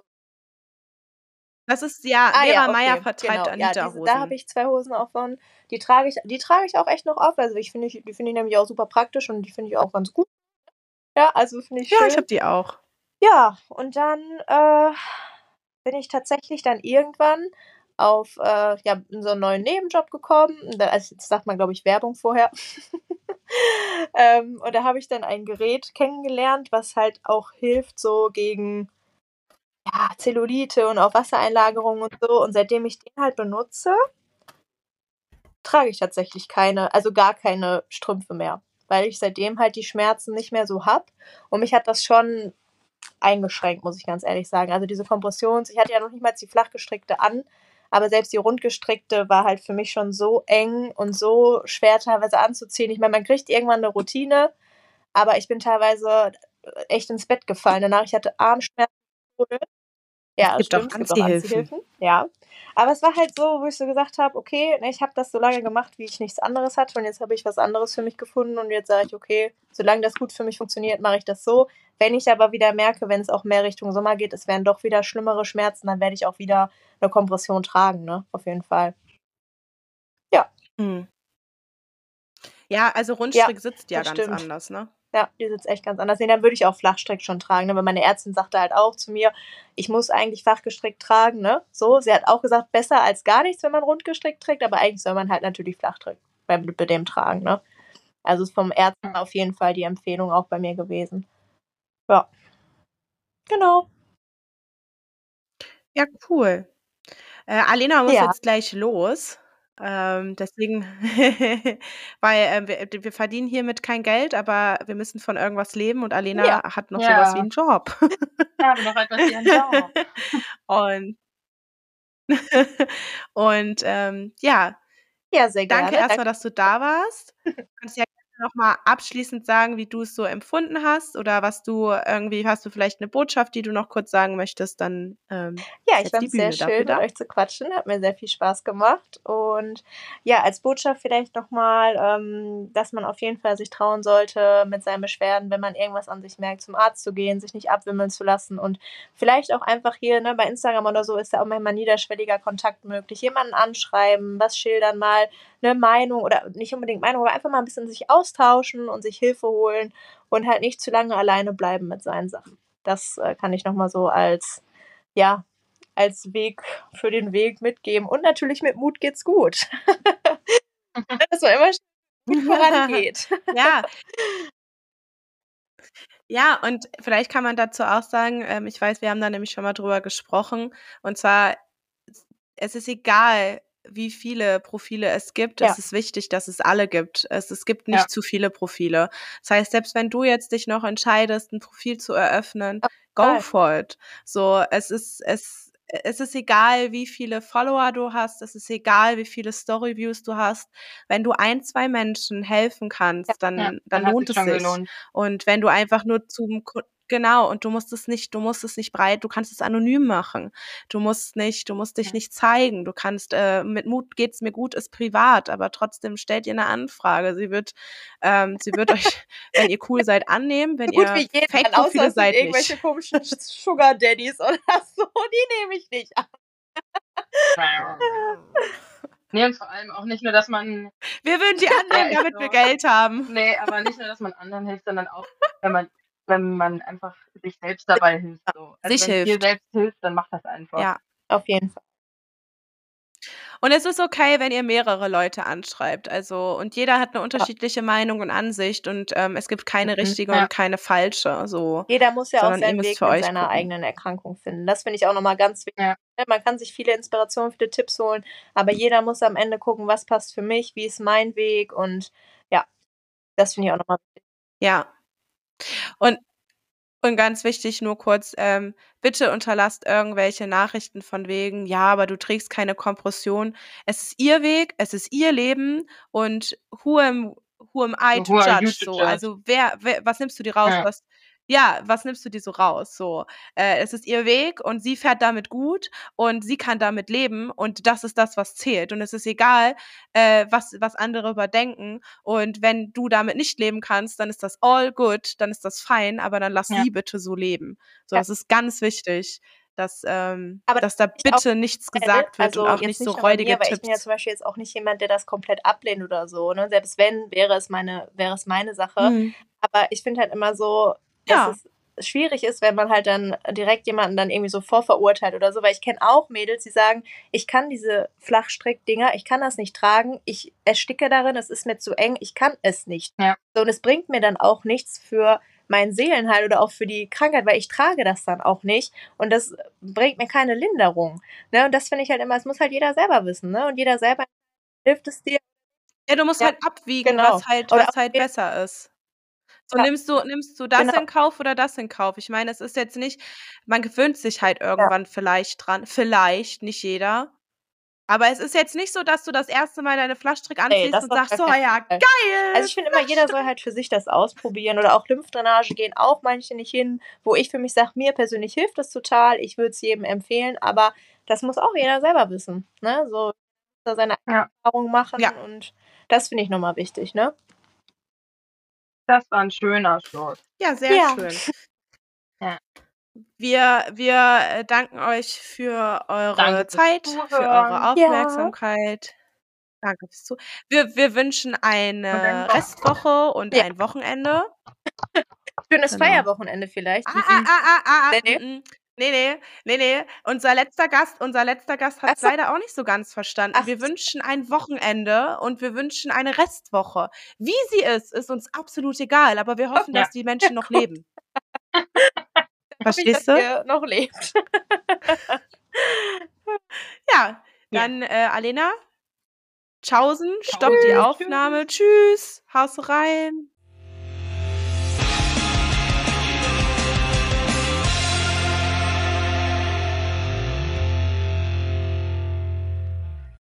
Das ist ja, Ah, Vera ja, okay, Meyer vertreibt genau. Ja, diese, Anita-Hosen. da habe ich zwei Hosen auch von. Die trage ich, die trage ich auch echt noch auf. Also ich finde, ich, die finde ich nämlich auch super praktisch und die finde ich auch ganz gut. Ja, also finde ich ja, schön. ich habe die auch. Ja, und dann äh, bin ich tatsächlich dann irgendwann auf äh, ja, in so einen neuen Nebenjob gekommen. Da, also jetzt sagt man, glaube ich, Werbung vorher. ähm, und da habe ich dann ein Gerät kennengelernt, was halt auch hilft so gegen ja, Zellulite und auch Wassereinlagerung und so. Und seitdem ich den halt benutze, trage ich tatsächlich keine, also gar keine Strümpfe mehr. Weil ich seitdem halt die Schmerzen nicht mehr so hab. Und mich hat das schon eingeschränkt, muss ich ganz ehrlich sagen. Also diese Kompressions, ich hatte ja noch nicht mal die flachgestrickte an, aber selbst die rundgestrickte war halt für mich schon so eng und so schwer teilweise anzuziehen. Ich meine, man kriegt irgendwann eine Routine, aber ich bin teilweise echt ins Bett gefallen. Danach, ich hatte Armschmerzen. Ja, Es gibt stimmt, auch Anziehhilfen. Anziehhilfen. Ja. Aber es war halt so, wo ich so gesagt habe, okay, ne, ich habe das so lange gemacht, wie ich nichts anderes hatte und jetzt habe ich was anderes für mich gefunden und jetzt sage ich, okay, solange das gut für mich funktioniert, mache ich das so. Wenn ich aber wieder merke, wenn es auch mehr Richtung Sommer geht, es werden doch wieder schlimmere Schmerzen, dann werde ich auch wieder eine Kompression tragen, ne? Auf jeden Fall. Hm. Ja, also Rundstrick sitzt ja ganz stimmt. anders, ne? Ja, die sitzt echt ganz anders. Nee, dann würde ich auch Flachstrick schon tragen, ne? Weil meine Ärztin sagte halt auch zu mir, ich muss eigentlich flachgestrickt tragen, ne? So, sie hat auch gesagt, besser als gar nichts, wenn man rundgestrickt trägt, aber eigentlich soll man halt natürlich Flachstrick bei, bei dem tragen, ne? Also ist vom Ärzten auf jeden Fall die Empfehlung auch bei mir gewesen. Ja. Genau. Ja, cool. Äh, Alena muss Ja. jetzt gleich los. Ähm, deswegen, weil ähm, wir, wir verdienen hiermit kein Geld, aber wir müssen von irgendwas leben und Alena Ja. hat noch Ja. sowas wie einen Job. Ich habe noch etwas wie einen Job. und und ähm, ja, Ja, sehr gerne. danke erstmal, dass du da warst. Du kannst ja nochmal abschließend sagen, wie du es so empfunden hast oder was du irgendwie, hast du vielleicht eine Botschaft, die du noch kurz sagen möchtest, dann ähm, Ja, ich fand es sehr schön, mit euch zu quatschen. Hat mir sehr viel Spaß gemacht. Und ja, als Botschaft vielleicht nochmal, ähm, dass man auf jeden Fall sich trauen sollte, mit seinen Beschwerden, wenn man irgendwas an sich merkt, zum Arzt zu gehen, sich nicht abwimmeln zu lassen und vielleicht auch einfach hier ne, bei Instagram oder so ist ja auch manchmal niederschwelliger Kontakt möglich. Jemanden anschreiben, was schildern, mal eine Meinung oder nicht unbedingt Meinung, aber einfach mal ein bisschen sich austauschen und sich Hilfe holen und halt nicht zu lange alleine bleiben mit seinen Sachen. Das äh, kann ich nochmal so als, ja, als Weg für den Weg mitgeben. Und natürlich mit Mut geht's gut. Dass man immer gut vorangeht. Ja. Ja, und vielleicht kann man dazu auch sagen, ähm, ich weiß, wir haben da nämlich schon mal drüber gesprochen. Und zwar, es ist egal, wie viele Profile es gibt. Ja. Es ist wichtig, dass es alle gibt. Es, es gibt nicht Ja. zu viele Profile. Das heißt, selbst wenn du jetzt dich noch entscheidest, ein Profil zu eröffnen, go Fall. for it. So, es ist, es, es ist egal, wie viele Follower du hast. Es ist egal, wie viele Storyviews du hast. Wenn du ein, zwei Menschen helfen kannst, dann, Ja, dann, dann lohnt es sich. gelohnt. Und wenn du einfach nur zum genau und du musst es nicht, du musst es nicht breit, du kannst es anonym machen. Du musst nicht, du musst dich Ja. nicht zeigen. Du kannst äh, mit Mut geht's mir gut ist privat, aber trotzdem stellt ihr eine Anfrage. Sie wird, ähm, sie wird euch, wenn ihr cool seid, annehmen. Wenn gut ihr wie jeden, Fake außer Profile seid, irgendwelche nicht. komischen Sugar Daddies oder so. Die nehme ich nicht an. Nee, und vor allem auch nicht nur, dass man, Wir würden die annehmen, damit wir Geld haben. nee, aber nicht nur, dass man anderen hilft, sondern auch, wenn man, wenn man einfach sich selbst dabei hilft. So. Also Sich wenn es dir hilft. selbst hilft, dann mach das einfach. Ja. Auf jeden Fall. Und es ist okay, wenn ihr mehrere Leute anschreibt. Also, und jeder hat eine unterschiedliche Meinung und Ansicht und ähm, es gibt keine Mhm. richtige Ja. und keine falsche. So. Jeder muss ja auch Sondern seinen Weg für mit seiner gucken. eigenen Erkrankung finden. Das finde ich auch nochmal ganz wichtig. Ja. Man kann sich viele Inspirationen, viele Tipps holen, aber jeder muss am Ende gucken, was passt für mich, wie ist mein Weg und ja, das finde ich auch nochmal wichtig. Ja. Und, und ganz wichtig, nur kurz, ähm, bitte unterlasst irgendwelche Nachrichten von wegen, ja, aber du trägst keine Kompression. Es ist ihr Weg, es ist ihr Leben und who am, who am I to Who judge? So, also wer, wer, was nimmst du dir raus? Ja. Was, ja, was nimmst du dir so raus? So, äh, es ist ihr Weg und sie fährt damit gut und sie kann damit leben und das ist das, was zählt. Und es ist egal, äh, was, was andere überdenken. Und wenn du damit nicht leben kannst, dann ist das all good, dann ist das fein, aber dann lass Ja. sie bitte so leben. So, Ja. das ist ganz wichtig, dass, ähm, Aber dass da ich auch bitte nichts gesagt wird also und auch nicht so räudige mir, weil ich bin ja Tipps. zum Beispiel jetzt auch nicht jemand, der das komplett ablehnt oder so. Ne? Selbst wenn, wäre es meine, wäre es meine Sache. Hm. Aber ich finde halt immer so, dass Ja. es schwierig ist, wenn man halt dann direkt jemanden dann irgendwie so vorverurteilt oder so, weil ich kenne auch Mädels, die sagen, ich kann diese Flachstrickdinger, ich kann das nicht tragen, ich ersticke darin, es ist mir zu eng, ich kann es nicht. Ja. So, und es bringt mir dann auch nichts für meinen Seelenheil oder auch für die Krankheit, weil ich trage das dann auch nicht und das bringt mir keine Linderung. Ne? Und das finde ich halt immer, es muss halt jeder selber wissen, ne? Und jeder selber hilft es dir. Ja, du musst Ja, halt abwiegen, genau. was halt, was halt besser ist. So Ja. nimmst du, nimmst du das Genau. in Kauf oder das in Kauf? Ich meine, es ist jetzt nicht, man gewöhnt sich halt irgendwann vielleicht dran. Vielleicht, nicht jeder. Aber es ist jetzt nicht so, dass du das erste Mal deine Flaschstrick anziehst das und sagst, so, ja, geil. Also ich finde immer, jeder soll halt für sich das ausprobieren oder auch Lymphdrainage gehen auch manche nicht hin, wo ich für mich sage, mir persönlich hilft das total, ich würde es jedem empfehlen, aber das muss auch jeder selber wissen, ne? So seine Ja. Erfahrungen machen Ja. und das finde ich nochmal wichtig, ne? Das war ein schöner Schluss. Ja, sehr Ja. schön. Ja. Wir, wir äh, danken euch für eure Danke Zeit, für Zuhören. eure Ja. Aufmerksamkeit. Danke fürs Zu. Wir, wir wünschen eine ein Wochen- Restwoche und Ja. ein Wochenende. Schönes Genau. Feierwochenende vielleicht. Ah, ah, ah, ah, ah, Nee, nee, nee. nee. Nee, nee. Unser letzter Gast, unser letzter Gast hat es leider auch nicht so ganz verstanden. Ach wir wünschen ein Wochenende und wir wünschen eine Restwoche. Wie sie ist, ist uns absolut egal, aber wir hoffen, Ja. dass die Menschen noch leben. Hoffe ich, Verstehst du? noch lebt. Ja, dann äh, Alena, Tschaußen, stopp die. Aufnahme. Tschüss, haus rein.